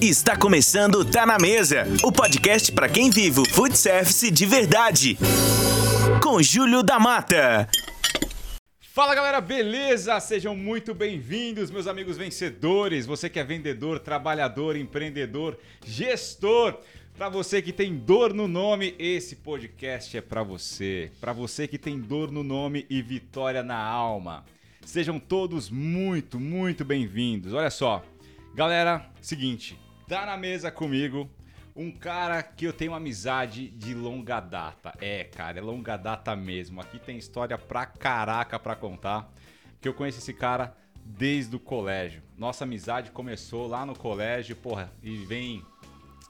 Está começando Tá na Mesa, o podcast para quem vive o food service de verdade. Com Júlio da Mata. Fala galera, beleza? Sejam muito bem-vindos, meus amigos vencedores. Você que é vendedor, trabalhador, empreendedor, gestor. Para você que tem dor no nome, esse podcast é para você. Para você que tem dor no nome e vitória na alma. Sejam todos muito, muito bem-vindos. Olha só, galera, seguinte, Tá na mesa comigo um cara que eu tenho uma amizade de longa data. É, cara, é longa data mesmo. Aqui tem história pra caraca pra contar. Que eu conheço esse cara desde o colégio. Nossa amizade começou lá no colégio, porra, e vem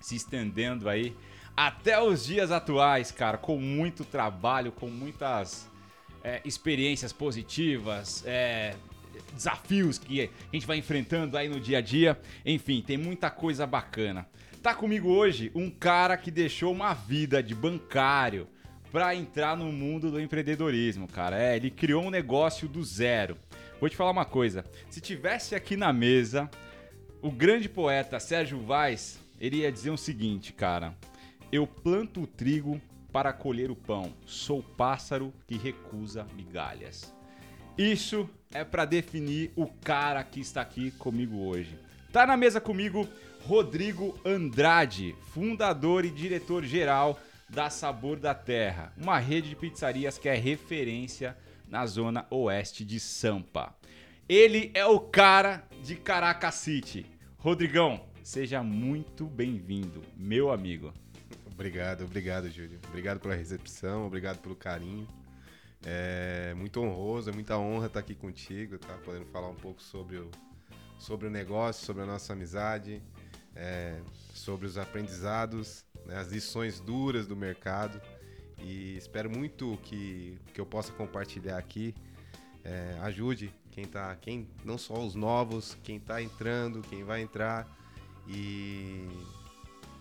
se estendendo aí até os dias atuais, cara, com muito trabalho, com muitas é, experiências positivas, é, desafios que a gente vai enfrentando aí no dia a dia. Enfim, tem muita coisa bacana. Tá comigo hoje um cara que deixou uma vida de bancário para entrar no mundo do empreendedorismo, cara. É, ele criou um negócio do zero. Vou te falar uma coisa. Se tivesse aqui na mesa o grande poeta Sérgio Vaz, ele ia dizer o seguinte, cara: Eu planto o trigo para colher o pão. Sou pássaro que recusa migalhas. Isso é para definir o cara que está aqui comigo hoje. Tá na mesa comigo Rodrigo Andrade, fundador e diretor geral da Sabor da Terra, uma rede de pizzarias que é referência na zona oeste de Sampa. Ele é o cara de Caracas City. Rodrigão, seja muito bem-vindo, meu amigo. Obrigado, obrigado, Júlio. Obrigado pela recepção, obrigado pelo carinho. É muito honroso, é muita honra estar aqui contigo, tá? Podendo falar um pouco sobre o, sobre o negócio, sobre a nossa amizade, é, sobre os aprendizados, né? as lições duras do mercado. E espero muito que, que eu possa compartilhar aqui é, ajude quem tá, quem não só os novos, quem está entrando, quem vai entrar e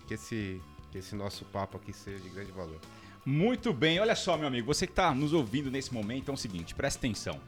que esse, que esse nosso papo aqui seja de grande valor. Muito bem, olha só, meu amigo, você que está nos ouvindo nesse momento, é o seguinte, presta atenção.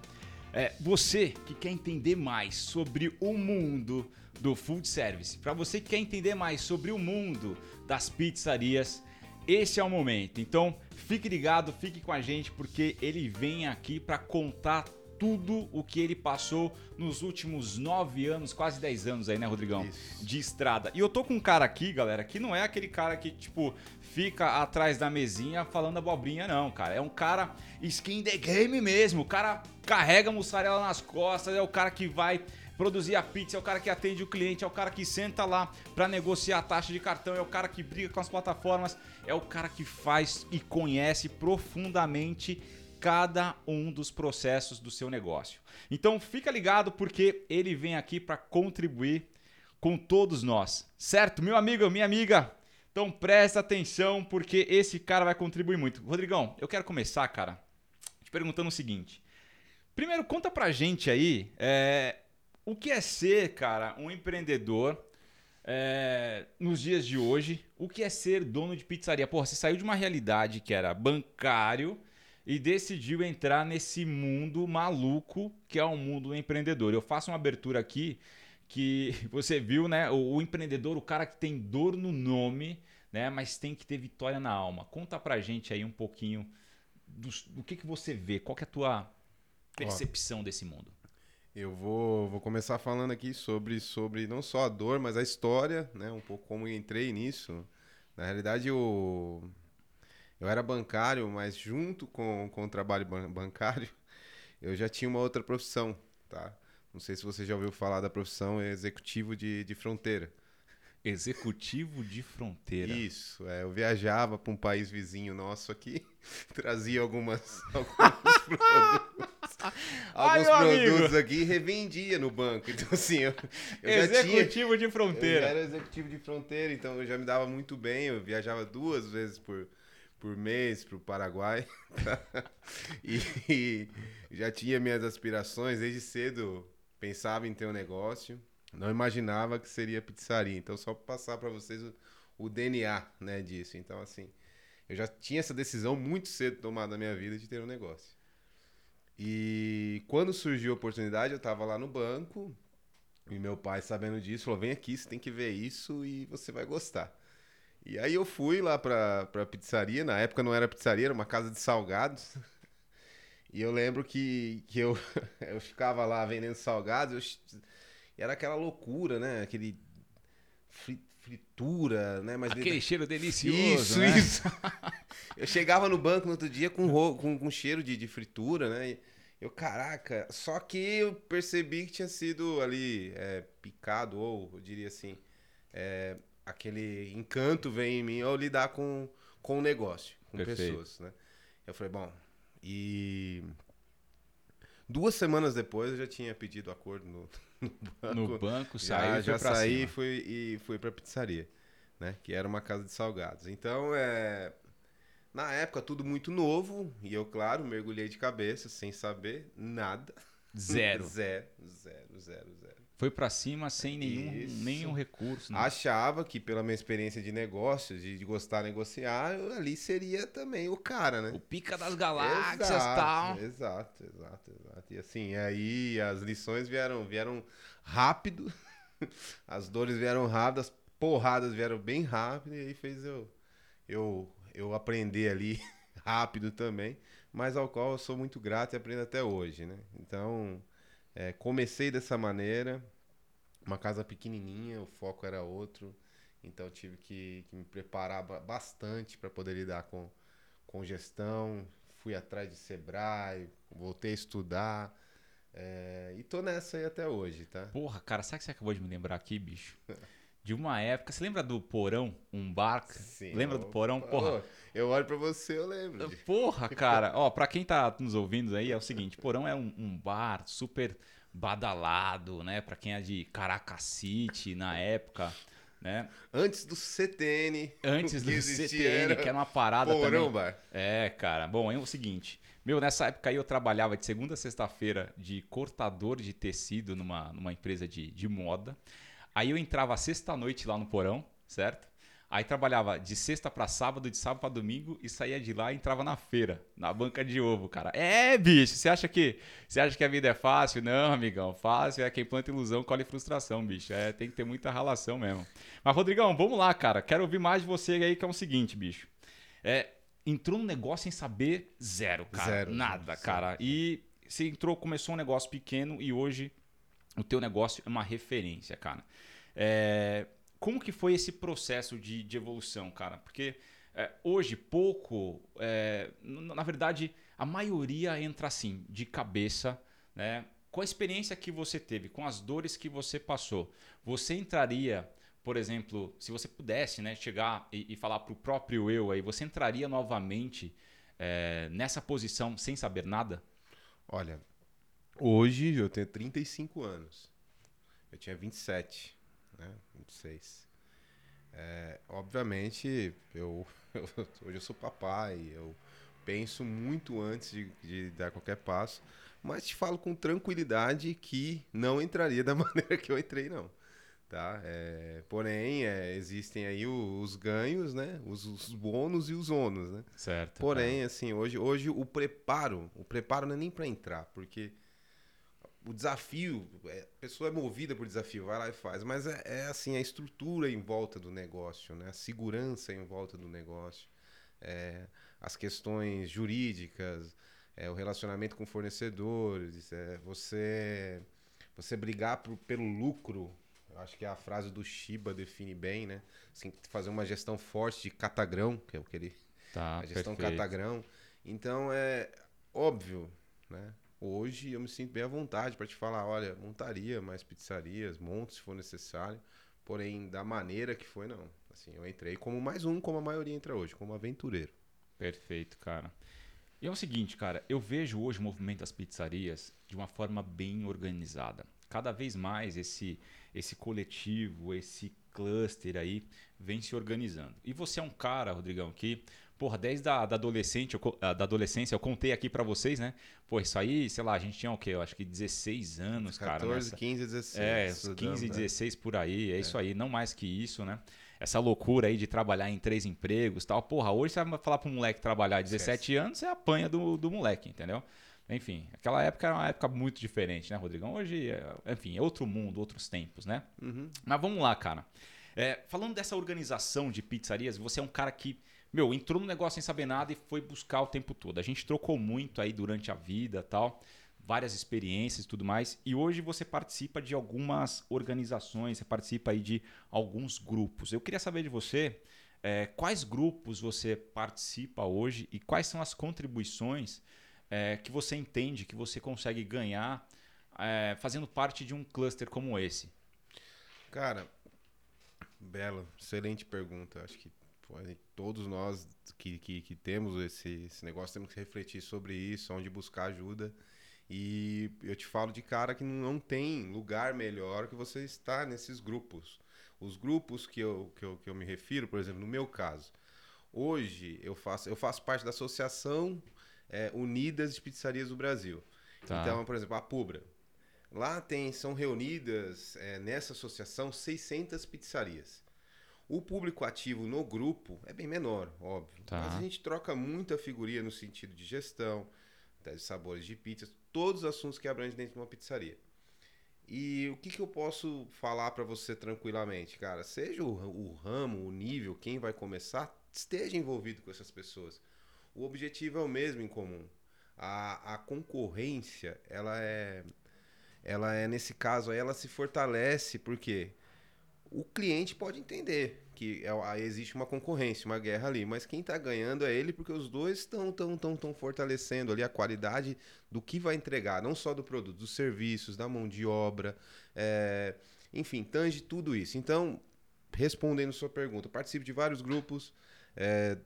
É, você que quer entender mais sobre o mundo do food service, para você que quer entender mais sobre o mundo das pizzarias, esse é o momento. Então, fique ligado, fique com a gente, porque ele vem aqui para contar tudo o que ele passou nos últimos nove anos, quase dez anos aí, né, Rodrigão? Isso. De estrada. E eu tô com um cara aqui, galera, que não é aquele cara que, tipo, fica atrás da mesinha falando abobrinha, não, cara. É um cara skin the game mesmo. O cara carrega a mussarela nas costas, é o cara que vai produzir a pizza, é o cara que atende o cliente, é o cara que senta lá para negociar a taxa de cartão, é o cara que briga com as plataformas, é o cara que faz e conhece profundamente cada um dos processos do seu negócio. Então fica ligado porque ele vem aqui para contribuir com todos nós, certo? Meu amigo, minha amiga, então presta atenção porque esse cara vai contribuir muito. Rodrigão, eu quero começar, cara, te perguntando o seguinte. Primeiro, conta pra gente aí é, o que é ser, cara, um empreendedor é, nos dias de hoje. O que é ser dono de pizzaria? Porra, você saiu de uma realidade que era bancário e decidiu entrar nesse mundo maluco que é o mundo empreendedor. Eu faço uma abertura aqui que você viu, né? O, o, empreendedor, o cara que tem dor no nome, né? Mas tem que ter vitória na alma. Conta pra gente aí um pouquinho do, do que, que você vê, qual que é a tua percepção Ó, desse mundo. Eu vou, vou começar falando aqui sobre, sobre não só a dor, mas a história, né? Um pouco como eu entrei nisso. Na realidade, o, eu era bancário, mas junto com, com o trabalho bancário, eu já tinha uma outra profissão, tá? Não sei se você já ouviu falar da profissão executivo de, de fronteira. Executivo de fronteira. Isso, é, eu viajava para um país vizinho nosso aqui, trazia algumas, alguns produtos, alguns Ai, produtos aqui e revendia no banco. Então, assim, eu, eu executivo tinha, de fronteira. Eu era executivo de fronteira, então eu já me dava muito bem. Eu viajava duas vezes por, por mês para o Paraguai. e, e, já tinha minhas aspirações desde cedo. Pensava em ter um negócio. Não imaginava que seria pizzaria. Então, só passar para vocês o, o, DNA né, disso. Então, assim, eu já tinha essa decisão muito cedo tomada na minha vida de ter um negócio. E quando surgiu a oportunidade, eu estava lá no banco E meu pai, sabendo disso, falou: vem aqui, você tem que ver isso e você vai gostar. E aí eu fui lá pra, pra pizzaria, na época não era pizzaria, era uma casa de salgados. E eu lembro que, que eu, eu ficava lá vendendo salgados, eu, e era aquela loucura, né? Aquele fri- fritura, né? Mas Aquele cheiro delicioso, isso, né? isso. eu chegava no banco no outro dia com, ro- com, com cheiro de, de fritura, né? E eu, caraca, só que eu percebi que tinha sido ali é, picado, ou eu diria assim, é, aquele encanto vem em mim ao lidar com, com o negócio, com Perfeito. pessoas, né? Eu falei, bom, e duas semanas depois eu já tinha pedido acordo no, no banco. No banco, Já, e já pra saí cima. e fui, e fui pra pizzaria, né? Que era uma casa de salgados. Então, é... Na época, tudo muito novo. E eu, claro, mergulhei de cabeça, sem saber nada. Zero. zero, zero, zero, zero. Foi pra cima sem nenhum, Isso. nenhum recurso. Né? Achava que pela minha experiência de negócios, de, de gostar de negociar, eu ali seria também o cara, né? O pica das galáxias e Exato, tal. Exato, exato, exato. E assim, aí as lições vieram, vieram rápido, as dores vieram rápido, as porradas vieram bem rápido, e aí fez eu, eu, eu aprender ali rápido também, mas ao qual eu sou muito grato e aprendo até hoje, né? Então, é, comecei dessa maneira, uma casa pequenininha, o foco era outro, então eu tive que, que me preparar ba- bastante para poder lidar com, com gestão, fui atrás de Sebrae, voltei a estudar, é, e tô nessa aí até hoje, tá? Porra, cara, sabe que você acabou de me lembrar aqui, bicho? De uma época. Você lembra do Porão? Um bar? Sim, Lembra do Porão? Porra. Eu olho pra você, eu lembro. de- Porra, cara. Ó, pra quem tá nos ouvindo aí, é o seguinte: Porão é um, um bar super badalado, né? Pra quem é de Caracacite na época, né? Antes do CTN. Antes do CTN, que era uma parada Porão também. Bar. É, cara. Bom, é o seguinte. Meu, nessa época aí eu trabalhava de segunda a sexta-feira de cortador de tecido numa, numa empresa de, de moda. Aí eu entrava sexta-noite lá no porão, certo? Aí trabalhava de sexta pra sábado, de sábado pra domingo e saía de lá e entrava na feira, na banca de ovo, cara. É, bicho, você acha que você acha que a vida é fácil? Não, amigão, fácil é quem planta ilusão colhe frustração, bicho. É, tem que ter muita relação mesmo. Mas Rodrigão, vamos lá, cara. Quero ouvir mais de você aí que é o seguinte, bicho. É, entrou no negócio sem saber zero, cara. Zero, Nada, zero. cara. E você entrou, começou um negócio pequeno e hoje o teu negócio é uma referência, cara. É, como que foi esse processo de, de evolução, cara? Porque é, hoje pouco, é, na verdade, a maioria entra assim, de cabeça, né? Com a experiência que você teve, com as dores que você passou, você entraria, por exemplo, se você pudesse, né, chegar e, e falar para o próprio eu aí, você entraria novamente é, nessa posição sem saber nada? Olha, hoje eu tenho 35 anos. Eu tinha 27, né? 26. É, obviamente, eu, hoje eu sou papai, eu penso muito antes de, de dar qualquer passo, mas te falo com tranquilidade que não entraria da maneira que eu entrei, não. Tá? É, porém, é, existem aí o- os ganhos, né? Os, os bônus e os ônus, né? Certo. Porém, assim, hoje, hoje o preparo, o preparo não é nem para entrar, porque o desafio, é, a pessoa é movida por desafio, vai lá e faz, mas é, é, assim, a estrutura em volta do negócio, né? A segurança em volta do negócio, é, as questões jurídicas, é, o relacionamento com fornecedores, é, você você brigar por- pelo lucro, eu acho que a frase do Shiba define bem, né? Assim, fazer uma gestão forte de catagrão, que é o que ele Tá, a gestão perfeito. catagrão. Então é óbvio, né? Hoje eu me sinto bem à vontade para te falar, olha, montaria mais pizzarias, monte se for necessário, porém da maneira que foi não. Assim, eu entrei como mais um, como a maioria entra hoje, como aventureiro. Perfeito, cara. E é o seguinte, cara, eu vejo hoje o movimento das pizzarias de uma forma bem organizada. Cada vez mais esse, esse coletivo, esse cluster aí vem se organizando. E você é um cara, Rodrigão, que, porra, desde a da, adolescente, eu da adolescência, eu contei aqui pra vocês, né? Pô, isso aí, sei lá, a gente tinha o quê? Eu acho que 16 anos, cara. 14, nessa- 15, 16. é, uns estudando, 15, né? 16 por aí, é, isso aí, não mais que isso, né? Essa loucura aí de trabalhar em três empregos e tal. Porra, hoje você vai falar pro moleque trabalhar 17 anos, você apanha do, do moleque, entendeu? Enfim, aquela época era uma época muito diferente, né, Rodrigão? Hoje, é, enfim, é outro mundo, outros tempos, né? Uhum. Mas vamos lá, cara. É, falando dessa organização de pizzarias, você é um cara que, meu, entrou no negócio sem saber nada e foi buscar o tempo todo. A gente trocou muito aí durante a vida tal, várias experiências e tudo mais. E hoje você participa de algumas organizações, você participa aí de alguns grupos. Eu queria saber de você é, quais grupos você participa hoje e quais são as contribuições é, que você entende que você consegue ganhar é, fazendo parte de um cluster como esse. Cara, bela, excelente pergunta. Acho que todos nós que, que, que temos esse, esse negócio temos que refletir sobre isso, onde buscar ajuda. E eu te falo de cara que não tem lugar melhor que você estar nesses grupos. Os grupos que eu, que eu, que eu me refiro, por exemplo, no meu caso, hoje eu faço, eu faço parte da Associação eh, Unidas de Pizzarias do Brasil. Tá. Então, por exemplo, a Pubra. Lá tem, são reunidas eh, nessa associação 600 pizzarias. O público ativo no grupo é bem menor, óbvio. Tá. Mas a gente troca muita figurinha no sentido de gestão, de sabores de pizzas, todos os assuntos que abrangem dentro de uma pizzaria. E o que, que eu posso falar para você tranquilamente, cara? Seja o, o ramo, o nível, quem vai começar, esteja envolvido com essas pessoas. O objetivo é o mesmo em comum. A, a concorrência, ela é, ela é nesse caso aí, ela se fortalece porque o cliente pode entender que é- existe uma concorrência, uma guerra ali, mas quem está ganhando é ele porque os dois estão tão, tão, tão fortalecendo ali a qualidade do que vai entregar, não só do produto, dos serviços, da mão de obra, é, enfim, tange tudo isso. Então, respondendo sua pergunta, participo de vários grupos, é,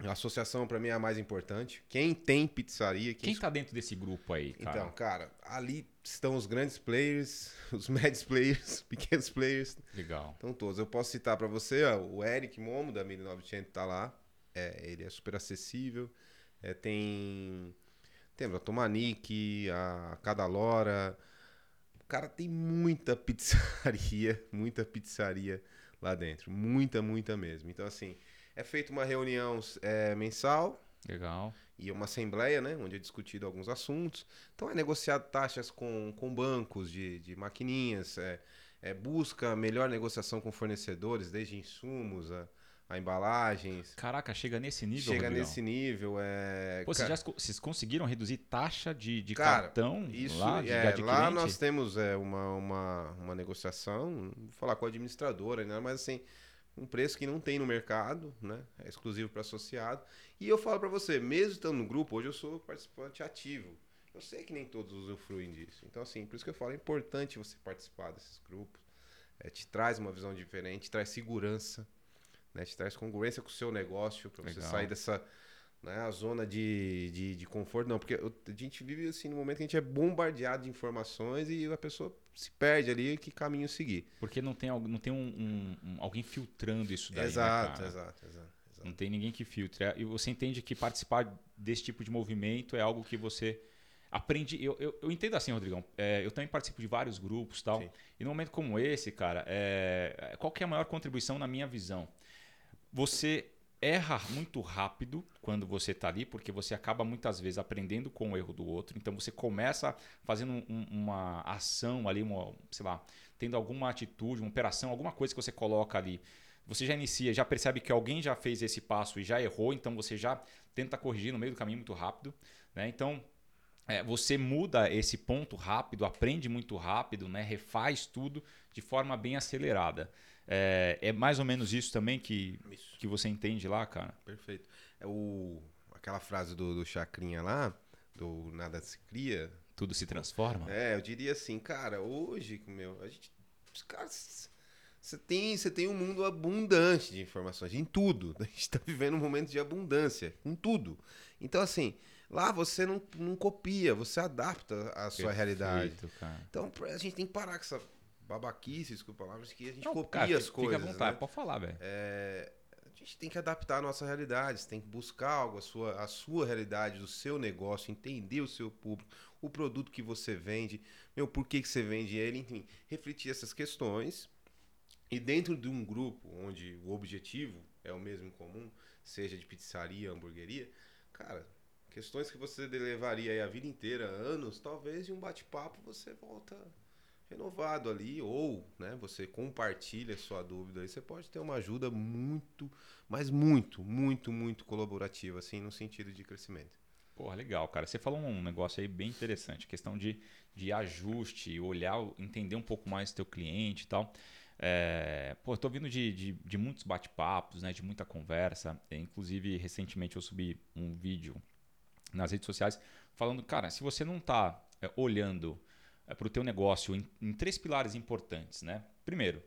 a associação para mim é a mais importante. Quem tem pizzaria, Quem tá dentro desse grupo aí, cara? então, cara, ali estão os grandes players, os médios players, pequenos players, Legal. estão todos. Eu posso citar para você, ó, o Eric Momo, da 1900, tá lá. É, ele é super acessível. É, tem. Temos a Tomanique, a Cadalora. O cara tem muita pizzaria, muita pizzaria lá dentro. Muita, muita mesmo. Então, assim, é feita uma reunião é, mensal Legal. e uma assembleia, né, onde é discutido alguns assuntos. Então é negociado taxas com, com bancos de, de maquininhas, é, é busca melhor negociação com fornecedores, desde insumos a, a embalagens. Caraca, chega nesse nível, Chega Rodrigão? nesse nível, é. Pô, vocês, já vocês conseguiram reduzir taxa de, de Cara, cartão isso lá, de, é, de lá nós temos é, uma, uma, uma negociação, vou falar com a administradora, né, mas assim, um preço que não tem no mercado, né? É exclusivo para associado. E eu falo para você, mesmo estando no grupo, hoje eu sou participante ativo. Eu sei que nem todos usufruem disso. Então, assim, por isso que eu falo, é importante você participar desses grupos. É, te traz uma visão diferente, te traz segurança, né? te traz congruência com o seu negócio, para você sair dessa né, a zona de, de, de conforto. Não, porque a gente vive assim no momento que a gente é bombardeado de informações e a pessoa se perde ali que caminho seguir. Porque não tem, não tem um, um- um- alguém filtrando isso daí, né, exato, cara? exato, exato, exato. Não tem ninguém que filtre. E você entende que participar desse tipo de movimento é algo que você aprende. Eu, eu, eu entendo assim, Rodrigão. É, eu também participo de vários grupos e tal. Sim. E num momento como esse, cara, é, qual que é a maior contribuição na minha visão? Você erra muito rápido quando você está ali, porque você acaba muitas vezes aprendendo com o erro do outro. Então você começa fazendo um- uma ação ali, uma, sei lá, tendo alguma atitude, uma operação, alguma coisa que você coloca ali. Você já inicia, já percebe que alguém já fez esse passo e já errou, então você já tenta corrigir no meio do caminho muito rápido. Né? Então é, você muda esse ponto rápido, aprende muito rápido, né? refaz tudo de forma bem acelerada. É, é mais ou menos isso também que, Isso. que você entende lá, cara? Perfeito. É o, aquela frase do, do Chacrinha lá, do nada se cria. Tudo se transforma? É, eu diria assim, cara, hoje, meu, a gente. Os caras. Você tem, você tem um mundo abundante de informações, em tudo. A gente está vivendo um momento de abundância, em tudo. Então, assim, lá você não, não copia, você adapta a sua realidade. Perfeito, cara. Então, a gente tem que parar com essa babaquice, desculpa palavras, que a gente Não, copia cara, as fica- coisas. Fica à vontade, né? pode falar, velho. É, a gente tem que adaptar a nossa realidade, você tem que buscar algo, a sua, a sua realidade, do seu negócio, entender o seu público, o produto que você vende, meu, por que, que você vende ele, enfim, refletir essas questões. E dentro de um grupo onde o objetivo é o mesmo em comum, seja de pizzaria, hamburgueria, cara, questões que você levaria aí a vida inteira, anos, talvez de um bate-papo você volta renovado ali, ou né, você compartilha sua dúvida aí, você pode ter uma ajuda muito, mas muito, muito, muito colaborativa, assim, no sentido de crescimento. Porra, legal, cara. Você falou um negócio aí bem interessante, questão de, de ajuste, olhar, entender um pouco mais do teu cliente e tal. É, pô, tô vindo de, de, de muitos bate-papos, né, de muita conversa. É, inclusive, recentemente eu subi um vídeo nas redes sociais falando, cara, se você não está é, olhando para o teu negócio em, em, três pilares importantes, né? Primeiro,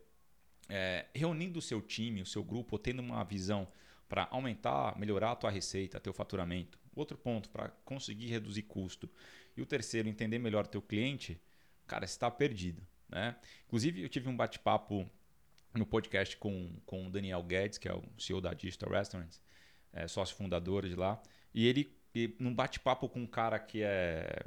é, reunindo o seu time, o seu grupo, tendo uma visão para aumentar, melhorar a tua receita, teu faturamento. Outro ponto, para conseguir reduzir custo. E o terceiro, entender melhor o teu cliente, cara, está perdido. Né? Inclusive, eu tive um bate-papo no podcast com, com o Daniel Guedes, que é o CEO da Digital Restaurants, é, sócio fundador de lá, e ele, e, num bate-papo com um cara que é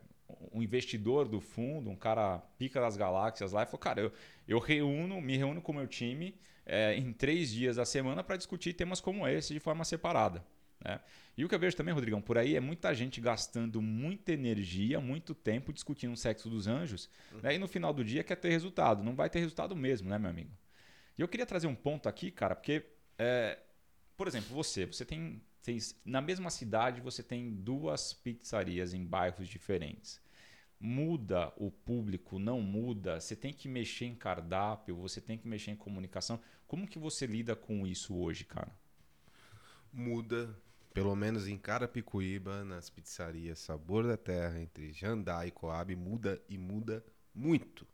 um investidor do fundo, um cara pica das galáxias lá, e falou: Cara, eu, eu reúno, me reúno com o meu time é, em três dias da semana para discutir temas como esse de forma separada. Né? E o que eu vejo também, Rodrigão, por aí é muita gente gastando muita energia, muito tempo discutindo o sexo dos anjos, uhum. né? e no final do dia quer ter resultado. Não vai ter resultado mesmo, né, meu amigo? E eu queria trazer um ponto aqui, cara, porque, é, por exemplo, você, você tem. Na mesma cidade você tem duas pizzarias em bairros diferentes muda o público, não muda, você tem que mexer em cardápio, você tem que mexer em comunicação. Como que você lida com isso hoje, cara? Muda, pelo menos em Carapicuíba, nas pizzarias Sabor da Terra, entre Jandai e Coab, muda e muda muito.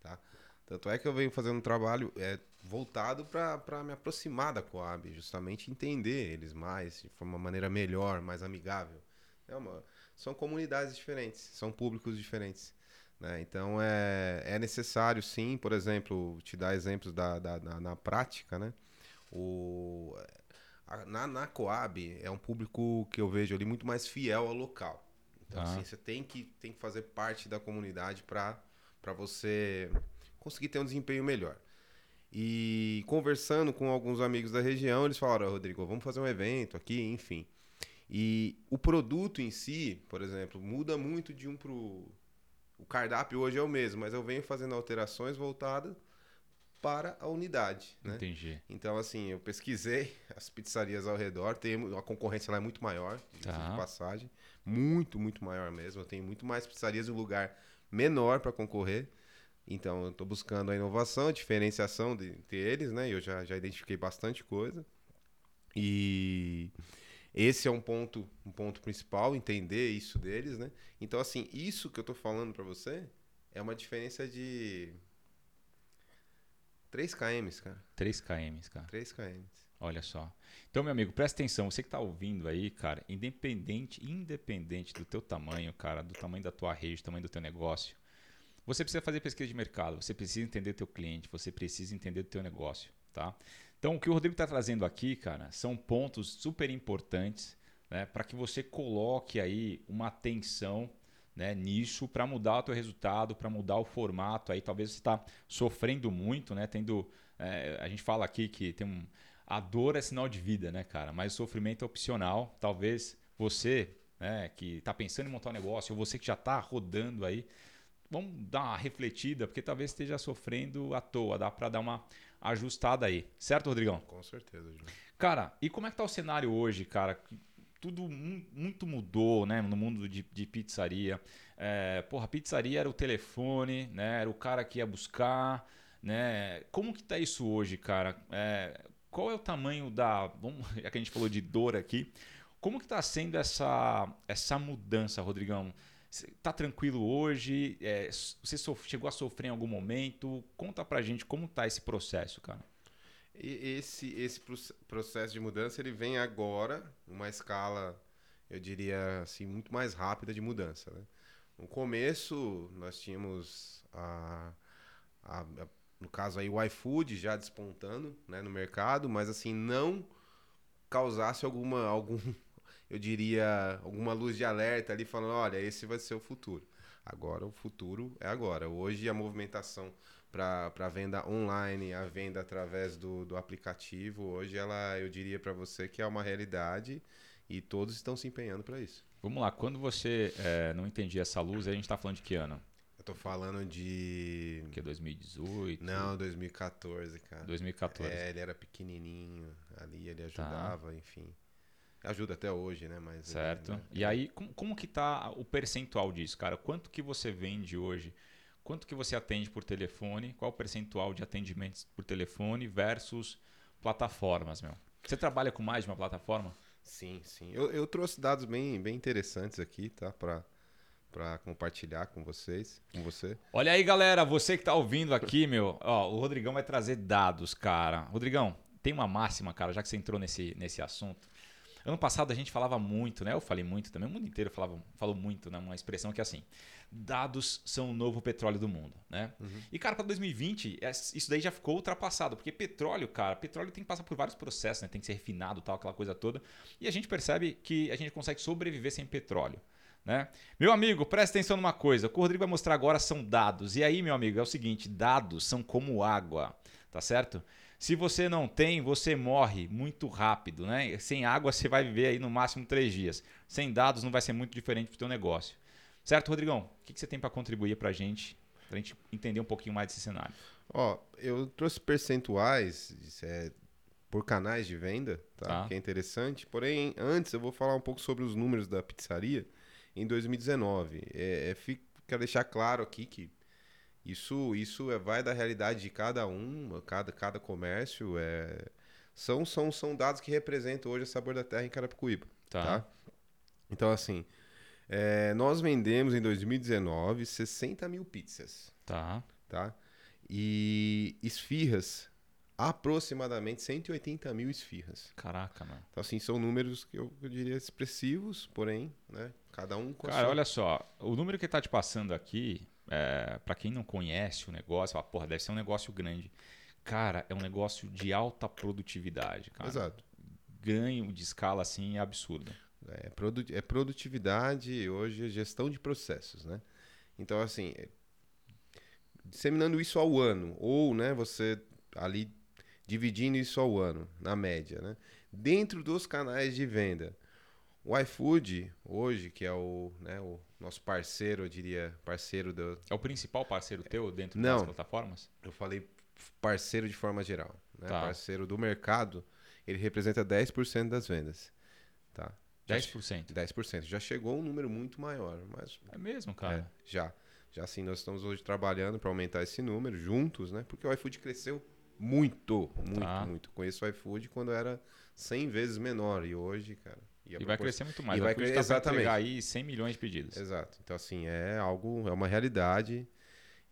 Tá? Tanto é que eu venho fazendo um trabalho é, voltado para me aproximar da Coab, justamente entender eles mais, de uma maneira melhor, mais amigável. É uma, são comunidades diferentes, são públicos diferentes. Né? Então é, é necessário sim, por exemplo, te dar exemplos da, da, da na prática, né? O, a, na, na Coab é um público que eu vejo ali muito mais fiel ao local. Então, ah. assim, você tem que, tem que fazer parte da comunidade para você conseguir ter um desempenho melhor. E conversando com alguns amigos da região, eles falaram, Rodrigo, vamos fazer um evento aqui, enfim. E o produto em si, por exemplo, muda muito de um pro. O cardápio hoje é o mesmo, mas eu venho fazendo alterações voltadas para a unidade. Né? Entendi. Então, assim, eu pesquisei as pizzarias ao redor, tem, a concorrência lá é muito maior, tá. de passagem. Muito, muito maior mesmo. Eu tenho muito mais pizzarias em um lugar menor para concorrer. Então, eu estou buscando a inovação, a diferenciação de, entre eles, né? Eu já, já identifiquei bastante coisa. E esse é um ponto, um ponto principal, entender isso deles, né? Então, assim, isso que eu tô falando para você é uma diferença de 3 km, cara. 3 km, cara. 3 km. Olha só. Então, meu amigo, presta atenção. Você que tá ouvindo aí, cara, independente, independente do teu tamanho, cara, do tamanho da tua rede, do tamanho do teu negócio, você precisa fazer pesquisa de mercado, você precisa entender teu cliente, você precisa entender o teu negócio, tá? Então, o que o Rodrigo está trazendo aqui, cara, são pontos super importantes né, para que você coloque aí uma atenção né, nisso para mudar o teu resultado, para mudar o formato. Aí talvez você está sofrendo muito, né? Tendo, é, a gente fala aqui que tem um, a dor é sinal de vida, né, cara? Mas o sofrimento é opcional. Talvez você, né, que está pensando em montar um negócio, ou você que já está rodando aí, vamos dar uma refletida, porque talvez esteja sofrendo à toa. Dá para dar uma ajustada aí. Certo, Rodrigão? Com certeza, Ju. Cara, e como é que tá o cenário hoje, cara? Tudo muito mudou, né? No mundo de, de pizzaria. É, porra, pizzaria era o telefone, né? Era o cara que ia buscar, né? Como que tá isso hoje, cara? É, qual é o tamanho da... Vamos, já que a gente falou de dor aqui. Como que tá sendo essa, essa mudança, Rodrigão? Tá tranquilo hoje? É, você chegou a sofrer em algum momento? Conta pra gente como tá esse processo, cara. Esse, esse processo de mudança ele vem agora, numa escala, eu diria assim, muito mais rápida de mudança. Né? No começo, nós tínhamos, a, a, a, no caso aí, o iFood já despontando né, no mercado, mas assim, não causasse alguma, algum, eu diria, alguma luz de alerta ali falando, olha, esse vai ser o futuro. Agora o futuro é agora. Hoje a movimentação para a venda online, a venda através do, do aplicativo, hoje ela, eu diria para você que é uma realidade E todos estão se empenhando para isso. Vamos lá, quando você é, não entendia essa luz, a gente está falando de que ano? Eu tô falando de. Que 2018? Não, 2014, cara. 2014. É, ele era pequenininho ali, ele ajudava, tá. enfim. Ajuda até hoje, né? Mas certo. Ele, né? E aí, como, como que tá o percentual disso, cara? Quanto que você vende hoje? Quanto que você atende por telefone? Qual o percentual de atendimentos por telefone versus plataformas, meu? Você trabalha com mais de uma plataforma? Sim, sim. Eu, eu trouxe dados bem, bem interessantes aqui, tá? Para para compartilhar com vocês, com você. Olha aí, galera, você que tá ouvindo aqui, meu, ó, o Rodrigão vai trazer dados, cara. Rodrigão, tem uma máxima, cara, já que você entrou nesse, nesse assunto. Ano passado a gente falava muito, né? Eu falei muito também, o mundo inteiro falava, falou muito, né? Uma expressão que é assim: dados são o novo petróleo do mundo, né? Uhum. E, cara, para 2020, é, isso daí já ficou ultrapassado, porque petróleo, cara, petróleo tem que passar por vários processos, né? Tem que ser refinado tal, aquela coisa toda. E a gente percebe que a gente consegue sobreviver sem petróleo. Né? Meu amigo, presta atenção numa coisa. O que o Rodrigo vai mostrar agora são dados. E aí, meu amigo, é o seguinte: dados são como água, tá certo? Se você não tem, você morre muito rápido, né? Sem água você vai viver aí no máximo três dias. Sem dados não vai ser muito diferente para o teu negócio. Certo, Rodrigão? O que você tem para contribuir para a gente, para a gente entender um pouquinho mais desse cenário? Ó, eu trouxe percentuais é, por canais de venda, tá? tá? Que é interessante. Porém, antes eu vou falar um pouco sobre os números da pizzaria em 2019. É, é, quero deixar claro aqui que isso, isso é, vai da realidade de cada um, cada, cada comércio. É, são, são, são dados que representam hoje a Sabor da Terra em Carapicuíba. Tá. tá? Então, assim, é, nós vendemos em 2019 60 mil pizzas. Tá. Tá? E esfirras, aproximadamente 180 mil esfirras. Caraca, mano. Então, assim, são números que eu, eu diria expressivos, porém, né? Cada um com Cara, olha só, o número que está te passando aqui, é, para quem não conhece o negócio, fala, porra, deve ser um negócio grande. Cara, é um negócio de alta produtividade, cara. Exato. Ganho de escala assim é absurdo. É, é produtividade, hoje é gestão de processos, né? Então, assim, é, disseminando isso ao ano, ou né, você ali dividindo isso ao ano, na média, né? Dentro dos canais de venda, o iFood, hoje, que é o, né, o nosso parceiro, eu diria, parceiro do. É o principal parceiro teu dentro Não, das plataformas? Eu falei parceiro de forma geral. Né? Tá. Parceiro do mercado, ele representa 10% das vendas. Tá? 10%? 10%. Já chegou um número muito maior. Mas, é mesmo, cara? É, já. Já assim, nós estamos hoje trabalhando para aumentar esse número juntos, né? Porque o iFood cresceu muito, muito, tá. muito. Conheço o iFood quando era 100 vezes menor. E hoje, cara, e, e vai crescer muito mais. E vai crescer, tá exatamente. aí 100 milhões de pedidos. Exato. Então, assim, é algo, é uma realidade.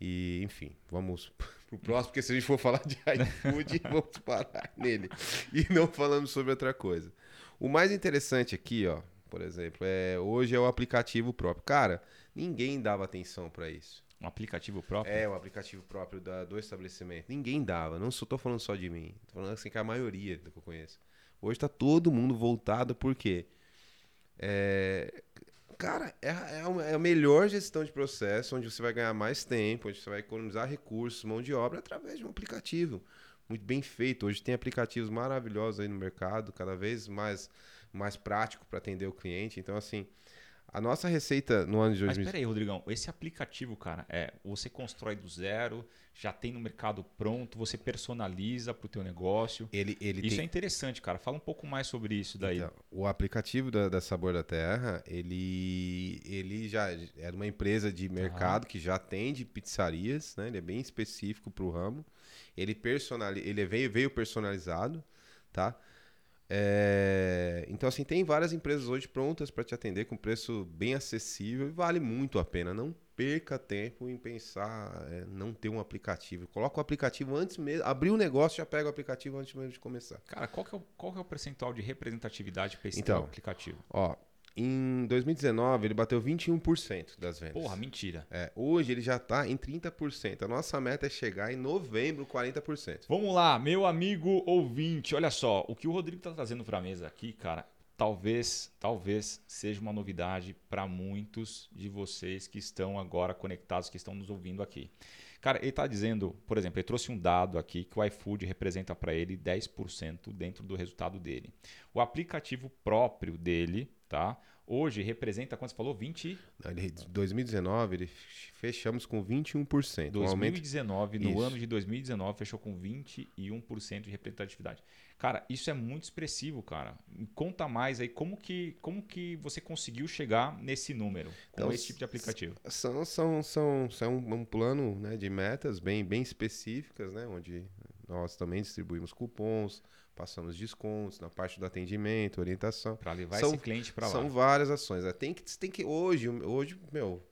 E, enfim, vamos pro próximo, porque se a gente for falar de iFood, vamos parar nele. E não falamos sobre outra coisa. O mais interessante aqui, ó, por exemplo, é hoje é o aplicativo próprio. Cara, ninguém dava atenção para isso. Um aplicativo próprio? É, o um aplicativo próprio da, do estabelecimento. Ninguém dava. Não só tô falando só de mim. Tô falando assim que a maioria do que eu conheço. Hoje está todo mundo voltado, por quê? É, cara, é, é, a melhor gestão de processo, onde você vai ganhar mais tempo, onde você vai economizar recursos, mão de obra, através de um aplicativo. Muito bem feito. Hoje tem aplicativos maravilhosos aí no mercado, cada vez mais, mais prático para atender o cliente. Então, assim, a nossa receita no ano de 2000... Mas peraí, Rodrigão, esse aplicativo, cara, é você constrói do zero, já tem no mercado pronto, você personaliza para o teu negócio. Ele, ele isso tem... é interessante, cara. Fala um pouco mais sobre isso daí. Então, o aplicativo da, da, Sabor da Terra, ele, ele já é uma empresa de mercado que já atende pizzarias, né? Ele é bem específico para o ramo. Ele, personali... ele veio, veio personalizado, tá? É... Então, assim, tem várias empresas hoje prontas para te atender com preço bem acessível e vale muito a pena. Não perca tempo em pensar é, não ter um aplicativo. Coloca o aplicativo antes mesmo, abrir o negócio já pega o aplicativo antes mesmo de começar. Cara, qual que é o, qual que é o percentual de representatividade para esse então, aplicativo? Ó, em 2019 ele bateu 21% das vendas. Porra, mentira. É, hoje ele já está em 30%. A nossa meta é chegar em novembro 40%. Vamos lá, meu amigo ouvinte, olha só, o que o Rodrigo está trazendo para a mesa aqui, cara, talvez, talvez seja uma novidade para muitos de vocês que estão agora conectados, que estão nos ouvindo aqui. Cara, ele está dizendo, por exemplo, ele trouxe um dado aqui que o iFood representa para ele 10% dentro do resultado dele. O aplicativo próprio dele, tá? Hoje representa, quanto você falou? 20? Ele, 2019, ele fechamos com 21%. 2019, um no isso. ano de 2019, fechou com 21% de representatividade. Cara, isso é muito expressivo, cara. Conta mais aí como que, como que você conseguiu chegar nesse número com então, esse tipo de aplicativo. São, são, são, são um plano né, de metas bem, bem específicas, né? Onde nós também distribuímos cupons, passamos descontos na parte do atendimento, orientação. Para levar são, esse cliente para lá. São várias ações. Né? Tem que, tem que hoje, hoje, meu.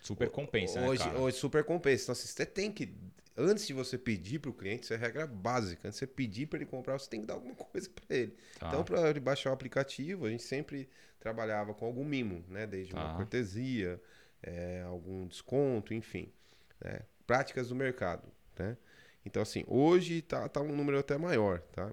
Super compensa, hoje, né, cara? Hoje super compensa. Então, assim, você tem que antes de você pedir para o cliente, isso é regra básica. Antes de você pedir para ele comprar, você tem que dar alguma coisa para ele. Tá. Então, para ele baixar o aplicativo, a gente sempre trabalhava com algum mimo, né? Desde tá. uma cortesia, é, algum desconto, enfim. Né? Práticas do mercado, né? Então, assim, hoje tá, tá um número até maior, tá?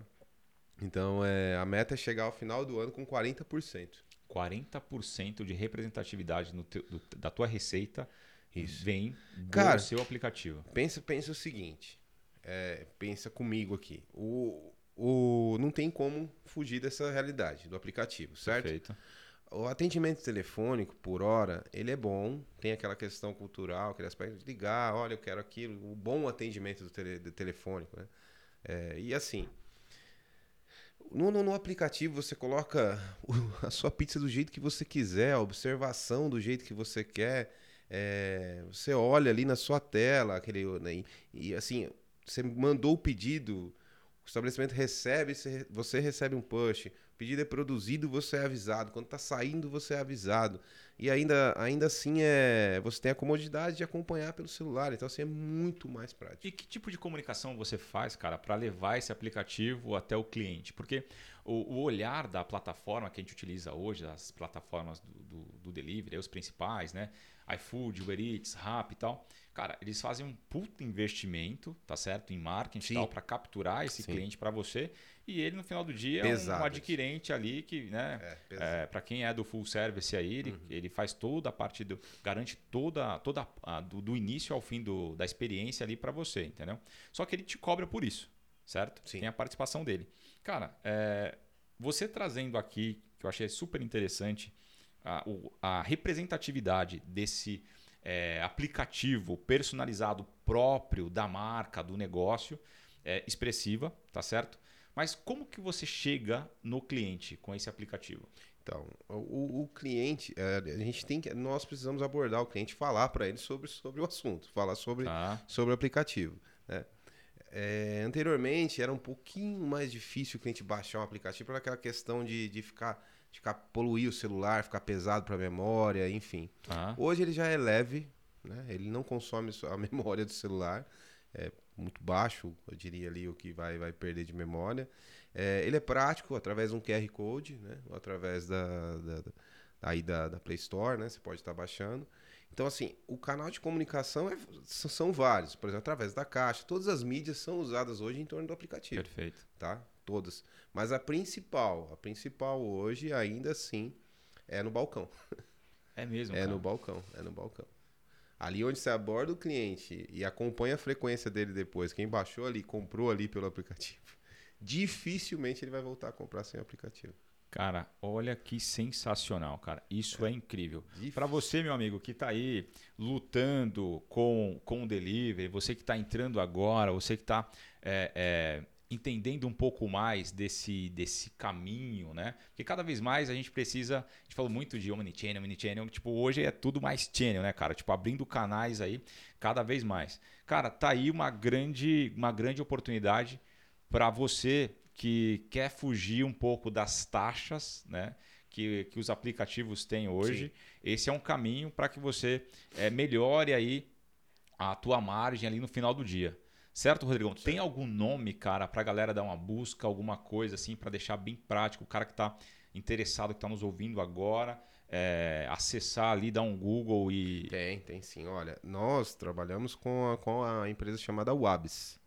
Então, é, a meta é chegar ao final do ano com 40%. 40% de representatividade no teu, do, da tua receita Isso. vem do Cara, seu aplicativo. Pensa, pensa o seguinte, é, pensa comigo aqui. O, o, não tem como fugir dessa realidade do aplicativo, certo? Perfeito. O atendimento telefônico, por hora, ele é bom. Tem aquela questão cultural, aquele aspecto de ligar, olha, eu quero aquilo. O bom atendimento do, tele, do telefônico, né? É, e assim, no, no, no, aplicativo você coloca a sua pizza do jeito que você quiser, a observação do jeito que você quer. É, você olha ali na sua tela, aquele, né, e, e assim, você mandou o pedido, o estabelecimento recebe, você recebe um push pedido é produzido, você é avisado. Quando está saindo, você é avisado. E ainda, ainda assim, é, você tem a comodidade de acompanhar pelo celular. Então, assim, é muito mais prático. E que tipo de comunicação você faz, cara, para levar esse aplicativo até o cliente? Porque o, o, olhar da plataforma que a gente utiliza hoje, as plataformas do, do, do delivery, os principais, né? iFood, Uber Eats, Rappi e tal Cara, eles fazem um puto investimento, tá certo? Em marketing e tal, para capturar esse Sim. cliente para você. E ele, no final do dia, pesado. é um adquirente ali que, né? É, é para quem é do full service aí, ele, uhum. ele faz toda a parte do. garante toda, toda a, do, do, início ao fim do, da experiência ali para você, entendeu? Só que ele te cobra por isso, certo? Sim. Tem a participação dele. Cara, é, você trazendo aqui, que eu achei super interessante, a, a representatividade desse é, aplicativo personalizado próprio da marca, do negócio, é, expressiva, tá certo? Mas como que você chega no cliente com esse aplicativo? Então, o, o cliente, é, a gente tem que, nós precisamos abordar o cliente, falar para ele sobre, sobre o assunto, falar sobre, ah. sobre o aplicativo. Né? É, anteriormente era um pouquinho mais difícil o cliente baixar um aplicativo por aquela questão de, de ficar ficar poluir o celular, ficar pesado para a memória, enfim. Ah. Hoje ele já é leve, né? Ele não consome a memória do celular, é muito baixo, eu diria ali o que vai vai perder de memória. É, ele é prático através de um QR Code, né? Ou através da, da, aí da, da Play Store, né? Você pode estar baixando. Então, assim, o canal de comunicação é, são vários. Por exemplo, através da caixa. Todas as mídias são usadas hoje em torno do aplicativo. Perfeito. Tá? Todas. Mas a principal, a principal hoje, ainda assim, é no balcão. É mesmo? É cara? no balcão. É no balcão. Ali onde você aborda o cliente e acompanha a frequência dele depois, quem baixou ali, comprou ali pelo aplicativo, dificilmente ele vai voltar a comprar sem o aplicativo. Cara, olha que sensacional, cara. Isso é, é incrível. Para você, meu amigo, que está aí lutando com, com o delivery, você que está entrando agora, você que está é, é, entendendo um pouco mais desse, desse caminho, né? Porque cada vez mais a gente precisa. A gente falou muito de omnichannel, omnichannel. Tipo, hoje é tudo mais channel, né, cara? Tipo, abrindo canais aí cada vez mais. Cara, tá aí uma grande, uma grande oportunidade para você que quer fugir um pouco das taxas né, que, que os aplicativos têm hoje. Sim. Esse é um caminho para que você é, melhore aí a tua margem ali no final do dia. Certo, Rodrigão? Tem algum nome, cara, para a galera dar uma busca, alguma coisa assim, para deixar bem prático, o cara que está interessado, que está nos ouvindo agora, é, acessar ali, dar um Google e... Tem, tem sim. Olha, nós trabalhamos com a, com a empresa chamada Wabs.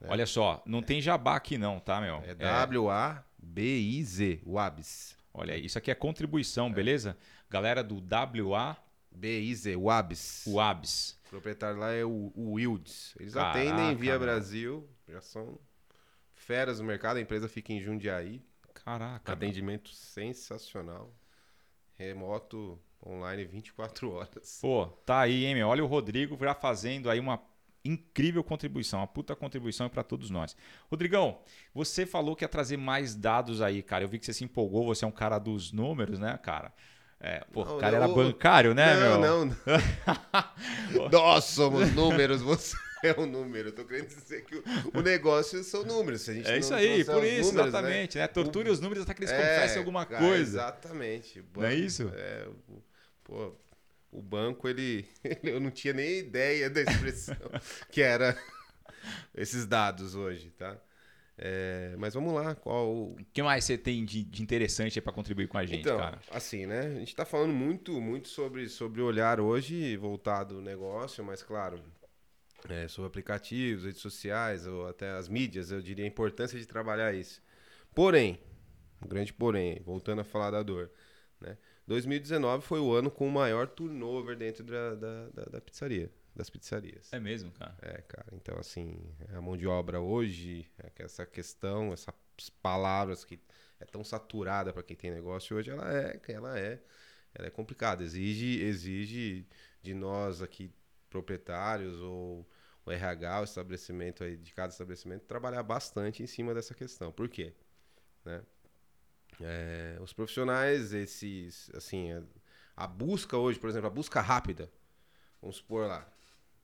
É. Olha só, não tem jabá aqui não, tá, meu? É, é W-A-B-I-Z, Wabs. Olha, isso aqui é contribuição, é. beleza? Galera do W-A... B-I-Z, Wabs. Wabs. Proprietário lá é o, o Wilds. Eles Caraca, atendem via. Brasil, já são feras no mercado. A empresa fica em Jundiaí. Caraca. Atendimento sensacional. Remoto, online, 24 horas. Pô, tá aí, hein, meu? Olha o Rodrigo já fazendo aí uma incrível contribuição, uma puta contribuição para todos nós. Rodrigão, você falou que ia trazer mais dados aí, cara. Eu vi que você se empolgou, você é um cara dos números, né, cara? É, pô, Não, o cara não, era bancário, né, meu? não, não. Nós somos números, você é um número. Eu tô querendo dizer que o, o negócio são números. É não isso aí, por isso, números, exatamente, né? Torture os números até que eles É, confessem alguma cara, coisa. Exatamente. Não é isso? É, o- pô, o banco, ele, eu não tinha nem ideia da expressão que era esses dados hoje, tá? É, mas vamos lá, qual... O que mais você tem de, de interessante pra contribuir com a gente, então, cara? assim, né? A gente tá falando muito, muito sobre, sobre o olhar hoje voltado ao negócio, mas claro, é, sobre aplicativos, redes sociais, ou até as mídias, eu diria a importância de trabalhar isso. Porém, um grande porém, voltando a falar da dor, né? 2019 foi o ano com o maior turnover dentro da, da, da, da pizzaria, das pizzarias. É mesmo, cara. É, cara. Então, assim, a mão de obra hoje, é essa questão, essas palavras que é tão saturada para quem tem negócio hoje, ela é, ela é, ela é complicada. Exige, exige de nós aqui proprietários ou o RH, o estabelecimento aí de cada estabelecimento trabalhar bastante em cima dessa questão. Por quê? Né? É, os profissionais, esses, assim, a, a busca hoje, por exemplo, a busca rápida, vamos supor lá,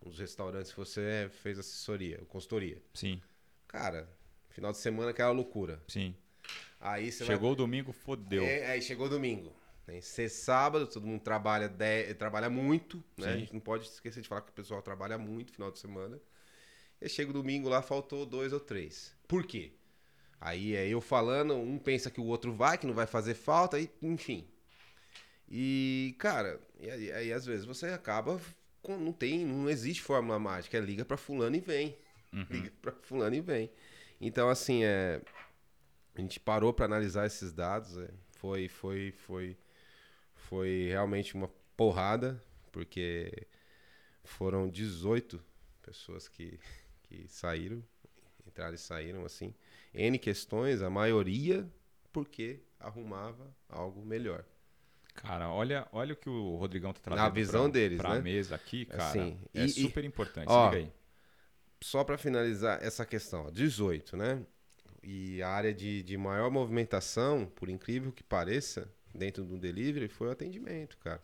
uns restaurantes que você fez assessoria, consultoria. Sim, Cara, final de semana aquela loucura. sim. Aí você Chegou o domingo, fodeu. vai... É, aí chegou domingo. Né? Ser sábado, todo mundo trabalha, de... trabalha muito, né? A Sim. gente não pode esquecer de falar que o pessoal trabalha muito final de semana. E chega o domingo lá, faltou dois ou três. Por quê? Aí é eu falando, um pensa que o outro vai, que não vai fazer falta, e, enfim. E, cara, e aí às vezes você acaba. Não tem, não existe fórmula mágica. É liga pra fulano e vem. Liga pra fulano e vem. Então, assim, é. A gente parou pra analisar esses dados. é, foi, foi, foi, foi realmente uma porrada, porque foram 18 pessoas que, que saíram, entraram e saíram, assim. N questões, a maioria porque arrumava algo melhor. Cara, olha, olha o que o Rodrigão tá trazendo Na visão pra, deles, pra né? mesa aqui, cara. Assim, é e- super importante. ó. Só para finalizar essa questão, ó, 18, né? E a área de, de maior movimentação, por incrível que pareça, dentro do delivery, foi o atendimento, cara.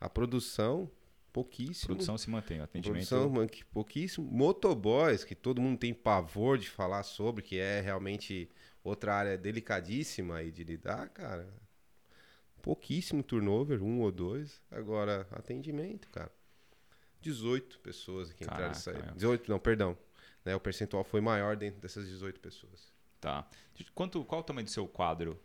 A produção, pouquíssimo. Produção se mantém, o atendimento. Produção, pouquíssimo. Motoboys, que todo mundo tem pavor de falar sobre, que é realmente outra área delicadíssima aí de lidar, cara. Pouquíssimo turnover, um ou dois. Agora, atendimento, cara. 18 pessoas que entraram e saíram. meu. 18, não, perdão. Né, o percentual foi maior dentro dessas 18 pessoas. Tá. Quanto, qual o tamanho do seu quadro?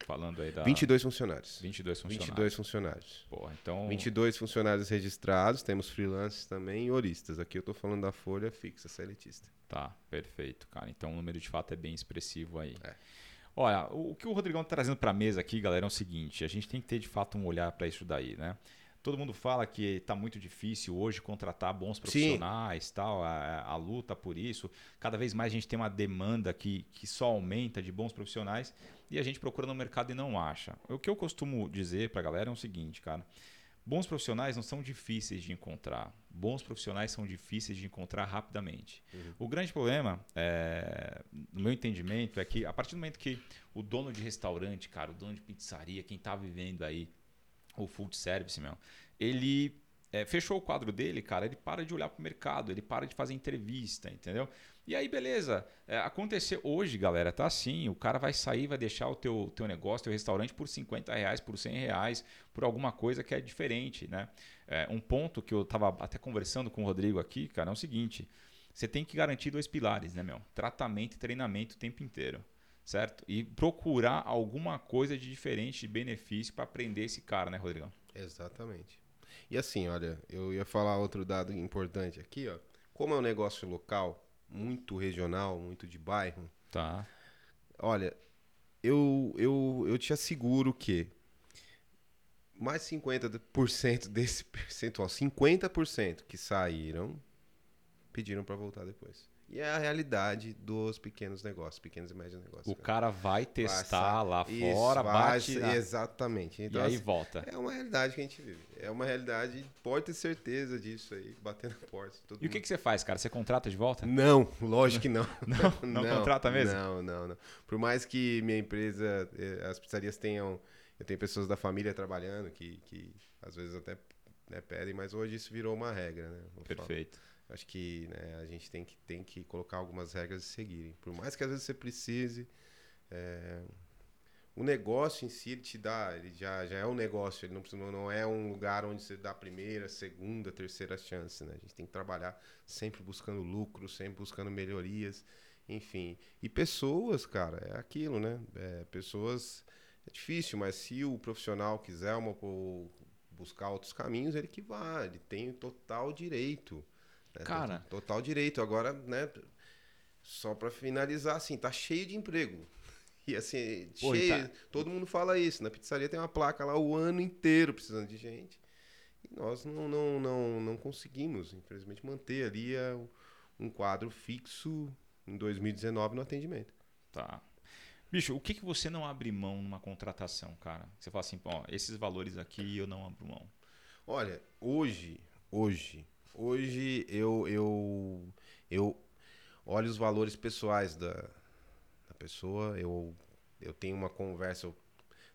Falando aí da. 22 funcionários. 22 funcionários. 22 funcionários. Porra, então. 22 funcionários registrados, temos freelancers também e horistas. Aqui eu tô falando da folha fixa, seletista. Tá, perfeito, cara. Então o número de fato é bem expressivo aí. É. Olha, o que o Rodrigão tá trazendo pra mesa aqui, galera, é o seguinte: a gente tem que ter de fato um olhar para isso daí, né? Todo mundo fala que tá muito difícil hoje contratar bons profissionais, tal, a, a luta por isso. Cada vez mais a gente tem uma demanda que, que só aumenta de bons profissionais e a gente procura no mercado e não acha. O que eu costumo dizer pra galera é o seguinte, cara. Bons profissionais não são difíceis de encontrar. Bons profissionais são difíceis de encontrar rapidamente. O grande problema, é, no meu entendimento, é que a partir do momento que o dono de restaurante, cara, o dono de pizzaria, quem tá vivendo aí o food service, meu, ele é, fechou o quadro dele, cara, ele para de olhar pro mercado, ele para de fazer entrevista, entendeu? E aí, beleza. É, acontecer hoje, galera, tá assim, o cara vai sair, vai deixar o teu, teu negócio, teu restaurante por 50 reais, por 100 reais, por alguma coisa que é diferente, né? É, um ponto que eu tava até conversando com o Rodrigo aqui, cara, é o seguinte, você tem que garantir dois pilares, né, meu? Tratamento e treinamento o tempo inteiro certo? E procurar alguma coisa de diferente, de benefício para aprender esse cara, né, Rodrigão? Exatamente. E assim, olha, eu ia falar outro dado importante aqui, ó. Como é um negócio local, muito regional, muito de bairro, Tá. olha, eu, eu, eu te asseguro que mais 50% desse percentual, 50% que saíram, pediram para voltar depois. E é a realidade dos pequenos negócios, pequenos e médios negócios. O cara. cara vai testar Vai lá fora, bate na- Exatamente. e Então, aí assim, volta. é uma realidade que a gente vive. É uma realidade, pode ter certeza disso aí, batendo na porta. todo E o que, que você faz, cara? Você contrata de volta? Não, lógico que não. Não? Não contrata mesmo? Não, não, não. Por mais que minha empresa, eh, as pizzarias tenham. Eu tenho pessoas da família trabalhando que, que às vezes até né, pedem, mas hoje isso virou uma regra, né? Vou falar. Acho que né, a gente tem que, tem que colocar algumas regras e seguirem. Por mais que às vezes você precise. é, o negócio em si ele te dá, ele já, já é um negócio, ele não, não é um lugar onde você dá a primeira, segunda, terceira chance. Né? A gente tem que trabalhar sempre buscando lucro, sempre buscando melhorias, enfim. E pessoas, cara, é aquilo, né? É, pessoas. É difícil, mas se o profissional quiser uma, buscar outros caminhos, ele que vá, ele tem o total direito. Né? Cara. Total direito. Agora, né? Só pra finalizar, assim, tá cheio de emprego. E assim, Pô, cheio. tá- Todo mundo fala isso. Na pizzaria tem uma placa lá o ano inteiro precisando de gente. E nós não, não, não, não conseguimos, infelizmente, manter ali é, um quadro fixo em 2019 no atendimento. Tá. Bicho, o que, que você não abre mão numa contratação, cara? Você fala assim, ó, esses valores aqui eu não abro mão. Olha, hoje, hoje, hoje eu, eu, eu olho os valores pessoais da, da pessoa, eu, eu tenho uma conversa, eu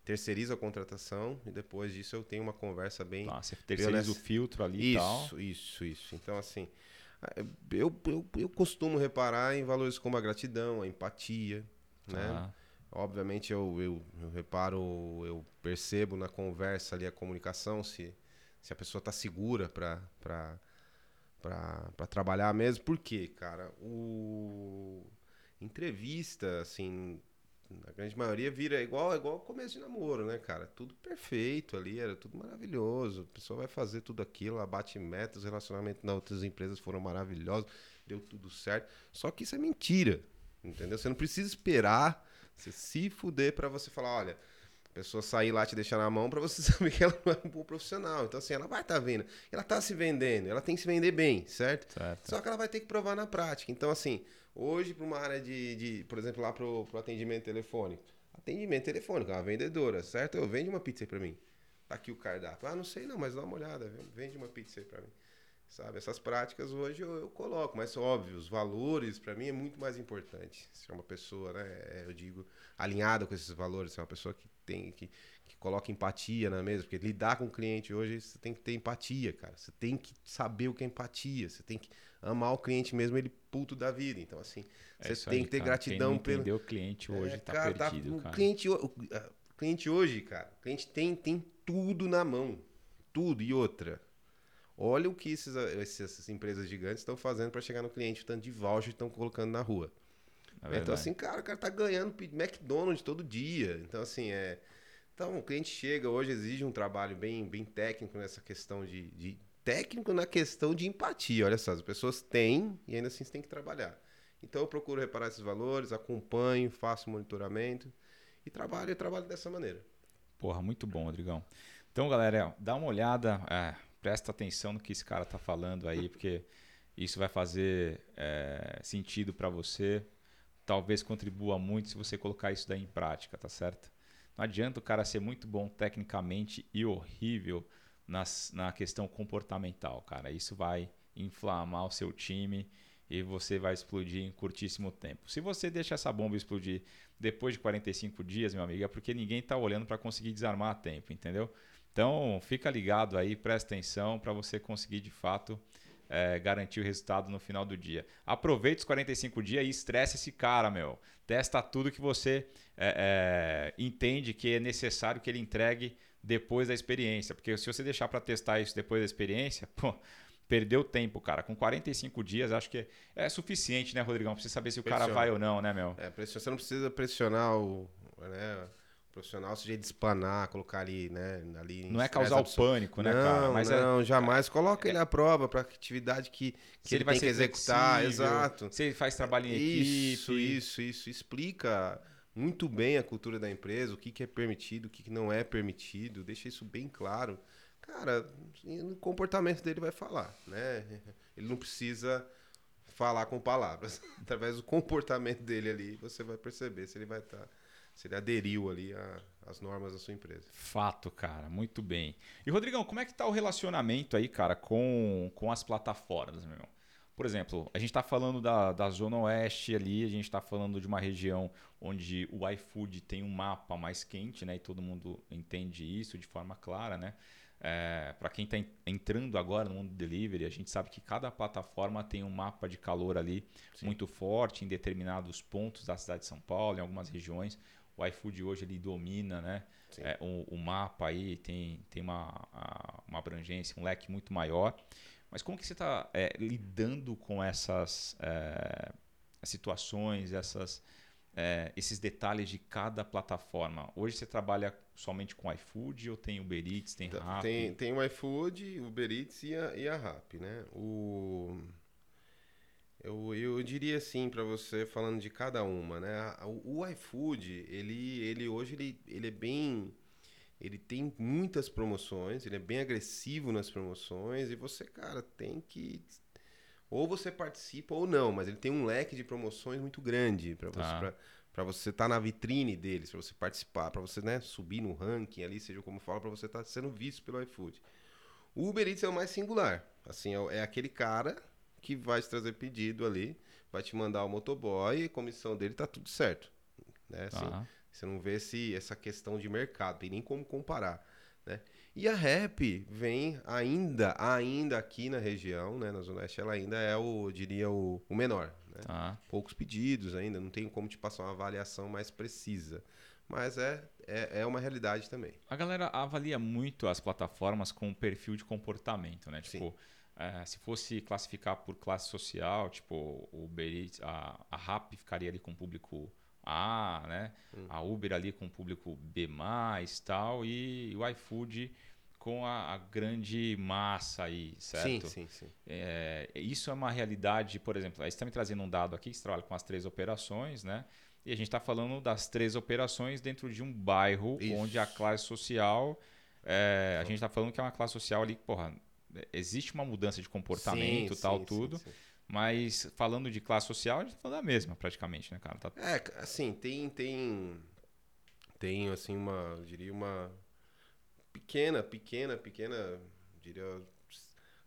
terceirizo a contratação e depois disso eu tenho uma conversa bem... Tá, você terceiriza o filtro ali e tal. Isso, isso, isso. Então, assim, eu, eu, eu costumo reparar em valores como a gratidão, a empatia, né? Tá. Obviamente eu, eu, eu reparo, eu percebo na conversa ali a comunicação se, se a pessoa está segura para para trabalhar mesmo. Por quê, cara? O entrevista, assim, na grande maioria vira igual igual começo de namoro, né, cara? Tudo perfeito ali, era tudo maravilhoso. A pessoa vai fazer tudo aquilo, ela bate metas, os relacionamentos nas outras empresas foram maravilhosos, deu tudo certo. Só que isso é mentira, entendeu? Você não precisa esperar você se fuder pra você falar, olha, a pessoa sair lá te deixar na mão pra você saber que ela não é um bom profissional. Então, assim, ela vai estar vendo. Ela tá se vendendo, ela tem que se vender bem, certo? Certo. Só que ela vai ter que provar na prática. Então, assim, hoje, para uma área de, de, por exemplo, lá pro, pro atendimento telefônico. Atendimento telefônico, é uma vendedora, certo? Eu vende uma pizza aí pra mim. Tá aqui o cardápio. Ah, não sei não, mas dá uma olhada, vende uma pizza aí pra mim. Sabe, essas práticas hoje eu, eu coloco, mas óbvio, os valores para mim é muito mais importante. Se é uma pessoa, né, é, eu digo, alinhada com esses valores, se é uma pessoa que tem que, que coloca empatia na mesa, porque lidar com o cliente hoje você tem que ter empatia, cara. Você tem que saber o que é empatia, você tem que amar o cliente mesmo ele puto da vida. Então assim, É você tem aí, que ter cara. gratidão Quem pelo o cliente hoje é, tá cara, tá- perdido, o cara. Cliente, ho- o o cliente hoje, cara, o cliente tem, tem tudo na mão. Tudo. E outra. Olha o que esses, essas empresas gigantes estão fazendo para chegar no cliente, o tanto de voucher estão colocando na rua. É então, assim, cara, o cara tá ganhando McDonald's todo dia. Então, assim, é. Então, o cliente chega hoje, exige um trabalho bem, bem técnico nessa questão de, de- Técnico na questão de empatia. Olha só, as pessoas têm e ainda assim você tem que trabalhar. Então, eu procuro reparar esses valores, acompanho, faço monitoramento e trabalho e trabalho dessa maneira. Porra, muito bom, Rodrigão. Então, galera, ó, dá uma olhada, é, presta atenção no que esse cara tá falando aí, porque isso vai fazer é, sentido para você. Talvez contribua muito se você colocar isso daí em prática, tá certo? Não adianta o cara ser muito bom tecnicamente e horrível nas, na questão comportamental, cara. Isso vai inflamar o seu time e você vai explodir em curtíssimo tempo. Se você deixa essa bomba explodir depois de 45 dias, meu amigo, é porque ninguém está olhando para conseguir desarmar a tempo, entendeu? Então, fica ligado aí, presta atenção para você conseguir de fato é, garantir o resultado no final do dia. Aproveite os 45 dias e estresse esse cara, meu. Testa tudo que você é, é, entende que é necessário que ele entregue depois da experiência. Porque se você deixar para testar isso depois da experiência, pô, perdeu tempo, cara. Com 45 dias, acho que é suficiente, né, Rodrigão? Pra você saber se o cara Pressiona. vai ou não, né, meu? É, você não precisa pressionar o, né, o profissional, seja de espanar, colocar ali, né, ali Não é causar o pânico, né, não, cara? Mas é- não, jamais. Coloca ele à prova para atividade que, que ele ele vai tem executar. flexível, Exato. Se ele faz trabalho em Isso, equipe. isso, isso. Explica muito bem a cultura da empresa, o que, que é permitido, o que, que não é permitido, deixa isso bem claro. Cara, o comportamento dele vai falar, né? Ele não precisa falar com palavras. Através do comportamento dele ali, você vai perceber se ele vai estar, tá, se ele aderiu ali às normas da sua empresa. Fato, cara, muito bem. E Rodrigão, como é que tá o relacionamento aí, cara, com, com as plataformas, meu irmão? Por exemplo, a gente está falando da, da Zona Oeste ali, a gente está falando de uma região onde o iFood tem um mapa mais quente, né? E todo mundo entende isso de forma clara, né? É, para quem está entrando agora no mundo do delivery, a gente sabe que cada plataforma tem um mapa de calor ali Sim. muito forte em determinados pontos da cidade de São Paulo, em algumas regiões. O iFood hoje ele domina né? É, o, o, mapa aí, tem, tem uma, uma abrangência, um leque muito maior. Mas como que você está é, lidando com essas é, situações, essas é, esses detalhes de cada plataforma? Hoje você trabalha somente com iFood ou tem Uber Eats, tem Rappi? Tem, tem o iFood, o Uber Eats e a, e a Rappi, né? O... Eu, eu diria assim para você, falando de cada uma, né? O, o iFood, ele, ele hoje ele, ele é bem... Ele tem muitas promoções, ele é bem agressivo nas promoções e você, cara, tem que ou você participa ou não, mas ele tem um leque de promoções muito grande para tá. você para você estar tá na vitrine deles, para você participar, para você né, subir no ranking ali, seja como fala, para você estar tá sendo visto pelo iFood. O Uber Eats é o mais singular. Assim, é, é aquele cara que vai te trazer pedido ali, vai te mandar o motoboy e comissão dele tá tudo certo. Né? Assim, tá. Você não vê esse, essa questão de mercado, tem nem como comparar. Né? E a rap vem ainda, ainda aqui na região, né, na Zona Oeste, ela ainda é o, diria, o, o menor. Né? Tá. Poucos pedidos ainda, não tem como te passar uma avaliação mais precisa. Mas é, é, é, uma realidade também. A galera avalia muito as plataformas com o perfil de comportamento, né? Tipo, é, se fosse classificar por classe social, tipo, o Uber a, a RAP ficaria ali com o público a, né? Hum. A Uber ali com o público B+, tal, e o iFood com a, a, grande massa aí, certo? Sim, sim, sim. É, isso é uma realidade, por exemplo, aí você está me trazendo um dado aqui, você trabalha com as três operações, né? E a gente está falando das três operações dentro de um bairro isso. onde a classe social, é, a gente está falando que é uma classe social ali, porra, existe uma mudança de comportamento, sim, tal, sim, tudo. Sim, mas falando de classe social, a gente tá falando da mesma, praticamente, né, cara? Tá... É, assim, tem, tem, tem, assim, uma, eu diria, uma pequena, pequena, pequena, diria,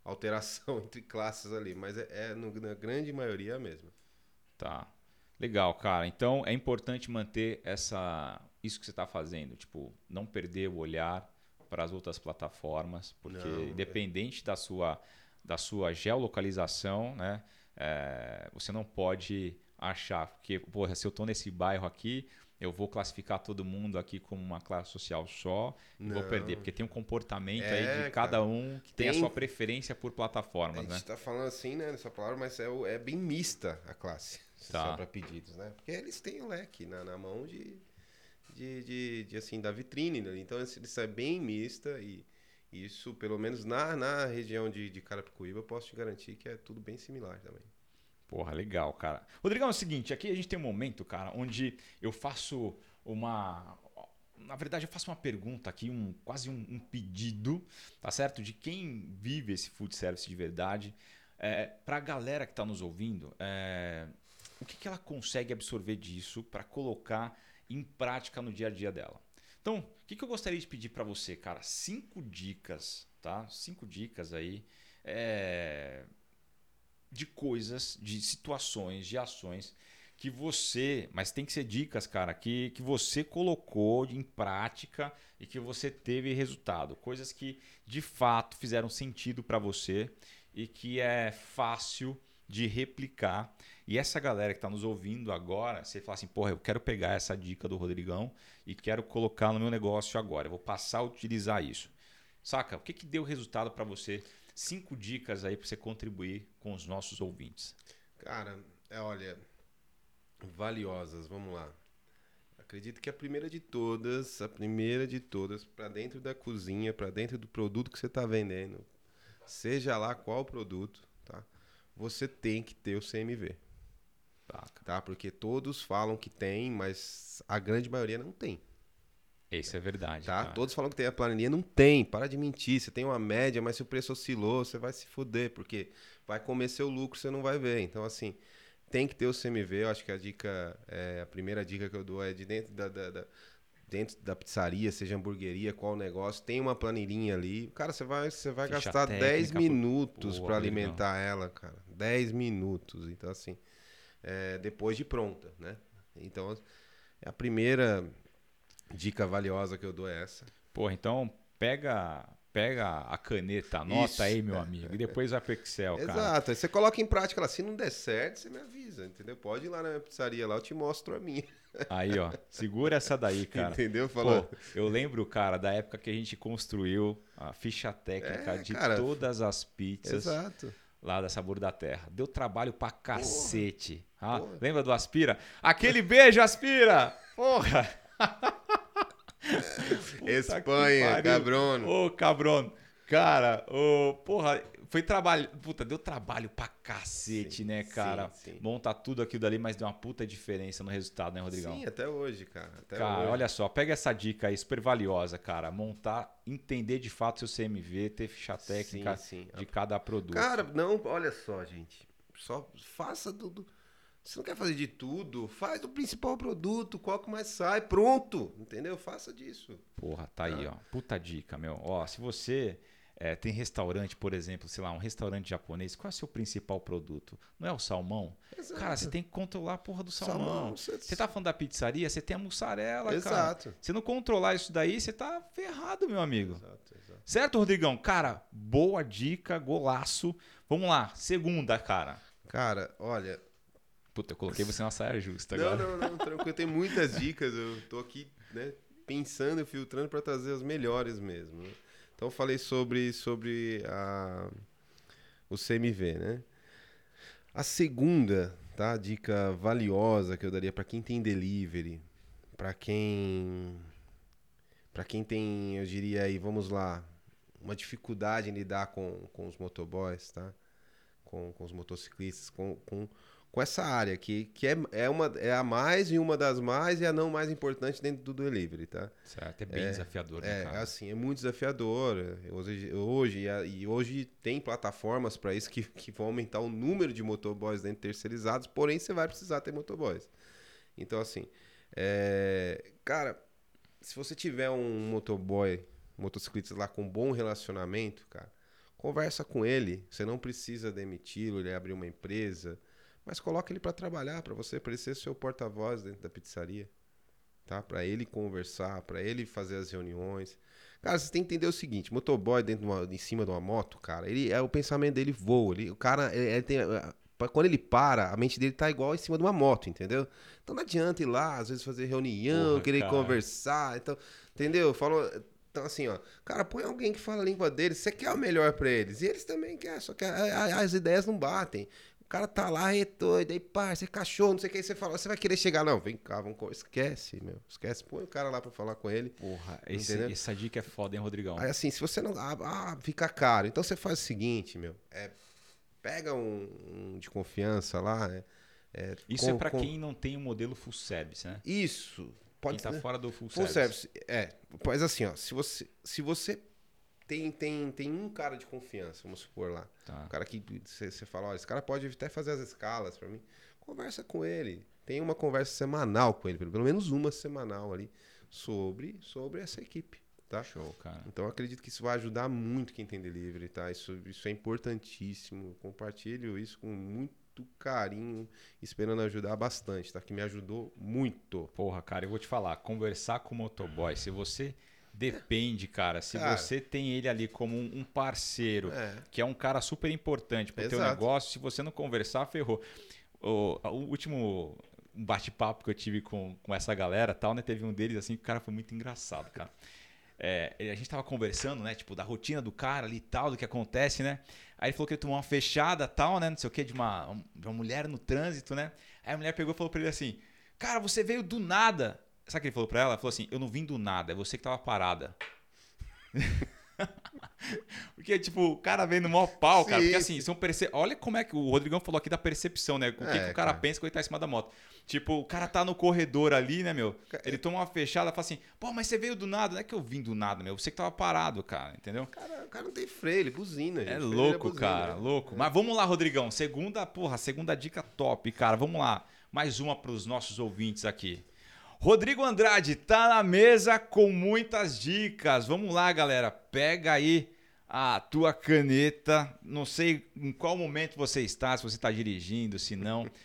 alteração entre classes ali, mas é, é no, na grande maioria a mesma. Tá. Legal, cara. Então é importante manter essa isso que você está fazendo, tipo, não perder o olhar para as outras plataformas, porque não, é independente é... da sua da sua geolocalização, né? É, você não pode achar que, porra, se eu estou nesse bairro aqui, eu vou classificar todo mundo aqui como uma classe social só e vou perder. Porque tem um comportamento é, aí de cada um que tem, tem, a sua preferência por plataformas, né? A gente está falando assim, né, nessa palavra, mas é, é bem mista a classe. Tá. Só para pedidos, né? Porque eles têm o leque na, na mão de, de, de, de, assim, da vitrine. Né? Então, isso é bem mista e isso, pelo menos na, na região de, de Carapicuíba, eu posso te garantir que é tudo bem similar também. Porra, legal, cara. Rodrigão, é o seguinte, aqui a gente tem um momento, cara, onde eu faço uma. Na verdade, eu faço uma pergunta aqui, um, quase um, um pedido, tá certo? De quem vive esse food service de verdade. É, para a galera que está nos ouvindo, é, o que, que ela consegue absorver disso para colocar em prática no dia a dia dela? Então, o que, eu gostaria de pedir para você, cara? Cinco dicas, tá? Cinco dicas aí é, de coisas, de situações, de ações que você, mas tem que ser dicas, cara, que, que você colocou em prática e que você teve resultado. Coisas que de fato fizeram sentido para você e que é fácil de replicar. E essa galera que está nos ouvindo agora, você fala assim, porra, eu quero pegar essa dica do Rodrigão e quero colocar no meu negócio agora. Eu vou passar a utilizar isso. Saca? O que, que deu resultado para você? Cinco dicas aí para você contribuir com os nossos ouvintes. Cara, é, olha, valiosas, vamos lá. Acredito que a primeira de todas, a primeira de todas, para dentro da cozinha, para dentro do produto que você está vendendo, seja lá qual produto, você tem que ter o CMV. Tá, tá? Porque todos falam que tem, mas a grande maioria não tem, Isso é verdade. tá? cara. Todos falam que tem a planilha, não tem. Para de mentir. Você tem uma média, mas se o preço oscilou, você vai se fuder, porque vai comer seu lucro, você não vai ver. Então, assim, tem que ter o CMV. Eu acho que a dica, é, a primeira dica que eu dou é de dentro da, da- da- dentro da pizzaria, seja hamburgueria, qual negócio, tem uma planilhinha ali. Cara, você vai, você vai Ficha gastar técnica 10 pro- minutos para alimentar ela, cara. 10 minutos. Então, assim, é, depois de pronta, né? Então, a primeira dica valiosa que eu dou é essa. Porra, então pega, pega a caneta, anota Isso, aí, meu é, amigo, e depois vai pro Excel, cara. Exato. Você coloca em prática lá. Se não der certo, você me avisa, entendeu? Pode ir lá na minha pizzaria lá, eu te mostro a minha. Aí, ó, segura essa daí, cara. Entendeu? Pô, Falou. eu lembro, cara, da época que a gente construiu a ficha técnica É, de cara. todas as pizzas Exato. lá da Sabor da Terra. Deu trabalho pra cacete. Ah, porra. lembra do Aspira? Aquele beijo, Aspira! Porra! Espanha, cabrão. Ô, cabrão. Cara, ô, porra, foi trabalho. Puta, deu trabalho pra cacete, Sim, né, sim, cara? sim. Montar tudo aquilo dali, mas deu uma puta diferença no resultado, né, Rodrigão? Sim, até hoje, cara. Até Cara, hoje. olha só, pega essa dica aí, super valiosa, cara. Montar, entender de fato seu CMV, ter ficha técnica Sim, sim. de cada produto. Cara, não, olha só, gente. Só faça do. do- Você não quer fazer de tudo? Faz do principal produto, qual que mais sai, pronto. Entendeu? Faça disso. Porra, tá aí, ó. Puta dica, meu. Ó, se você é, tem restaurante, por exemplo, sei lá, um restaurante japonês, qual é o seu principal produto? Não é o salmão? Exato. Cara, você tem que controlar a porra do salmão. Salmão, você- Você tá falando da pizzaria, você tem a mussarela, cara. Exato. Se não controlar isso daí, você tá ferrado, meu amigo. Exato, exato. Certo, Rodrigão? Cara, boa dica, golaço. Vamos lá, segunda, cara. Cara, olha. Puta, eu coloquei você na saia justa Não, agora. não, não, tranquilo. Tem muitas dicas. Eu tô aqui, né, pensando e filtrando para trazer as melhores mesmo. né? Então falei sobre, sobre a, o CMV, né? A segunda, tá? Dica valiosa que eu daria para quem tem delivery, para quem para quem tem, eu diria aí, vamos lá, uma dificuldade em lidar com, com os motoboys, tá? Com, com os motociclistas, com, com, com essa área que, que é, é, uma, é a mais e uma das mais e a não mais importante dentro do delivery, tá? Certo, é bem desafiador, né, É, cara? assim, é muito desafiador. é, Hoje, hoje, e hoje tem plataformas para isso que, que vão aumentar o número de motoboys dentro terceirizados, porém você vai precisar ter motoboys. Então, assim, é, cara, se você tiver um motoboy, um motociclista lá com bom relacionamento, cara, conversa com ele. Você não precisa demiti-lo, ele abrir uma empresa, mas coloca ele para trabalhar, para você, para ele ser seu porta-voz dentro da pizzaria tá? Para ele conversar, para ele fazer as reuniões. Cara, você tem que entender o seguinte: motoboy dentro de uma, em cima de uma moto, cara, ele é o pensamento dele voa. Ele, o cara, ele, ele tem, eh, quando ele para, a mente dele tá igual em cima de uma moto, entendeu? Então não adianta ir lá, às vezes fazer reunião, Porra, querer cara. conversar, então, entendeu? Falou. Então, assim, ó, cara, põe alguém que fala a língua deles, você quer o melhor pra eles, e eles também querem, só que a- a- as ideias não batem. O cara tá lá, é doido, aí, pá, você é cachorro, não sei o que, aí você fala, você vai querer chegar, não, vem cá, vamos, esquece, meu, esquece, põe o cara lá pra falar com ele. Porra, esse- essa dica é foda, hein, Rodrigão? Aí, assim, se você não, ah, ah, fica caro, então você faz o seguinte, meu, é, pega um, um de confiança lá, é, é, Isso com- é pra com- quem não tem o modelo full service, né? Isso, pode quem tá ser. fora do full, Full service. service. É, mas assim, ó, se você, se você tem, tem, tem um cara de confiança, vamos supor lá, Tá. um cara que você fala, ó, esse cara pode até fazer as escalas pra mim, conversa com ele, tem uma conversa semanal com ele, pelo menos uma semanal ali, sobre, sobre essa equipe, tá? Show, cara. Então eu acredito que isso vai ajudar muito quem tem delivery, tá? Isso, isso é importantíssimo. Compartilho isso com muito carinho, esperando ajudar bastante, tá? Que me ajudou muito. Porra, cara, eu vou te falar, conversar com o motoboy, se você depende, cara, se Cara. você tem ele ali como um parceiro, É. que é um cara super importante pro teu Exato. negócio, se você não conversar, ferrou. O, o último bate-papo que eu tive com, com essa galera tal, né? Teve um deles assim, que o cara foi muito engraçado, cara. É, a gente tava conversando, né? Tipo, da rotina do cara ali e tal, do que acontece, né? Aí ele falou que ele tomou uma fechada tal, né? Não sei o que, de uma, de uma mulher no trânsito, né? Aí a mulher pegou e falou pra ele assim: Cara, você veio do nada. Sabe o que ele falou pra ela? Ela falou assim: Eu não vim do nada, é você que tava parada. Porque, tipo, o cara vem no maior pau, cara. Sim, Porque assim, são perce... olha como é que o Rodrigão falou aqui da percepção, né? O que, É, que o cara, cara. pensa quando ele tá em cima da moto. Tipo, o cara tá no corredor ali, né, meu? Ele toma uma fechada e fala assim, pô, mas você veio do nada. Não é que eu vim do nada, meu. Você que tava parado, cara, entendeu? Cara, o cara não tem freio, ele buzina, gente. É louco, buzina. cara, louco. Mas vamos lá, Rodrigão. Segunda, porra, segunda dica top, cara. Vamos lá. Mais uma pros nossos ouvintes aqui. Rodrigo Andrade tá na mesa com muitas dicas. Vamos lá, galera. Pega aí a tua caneta. Não sei em qual momento você está, se você está dirigindo, se não.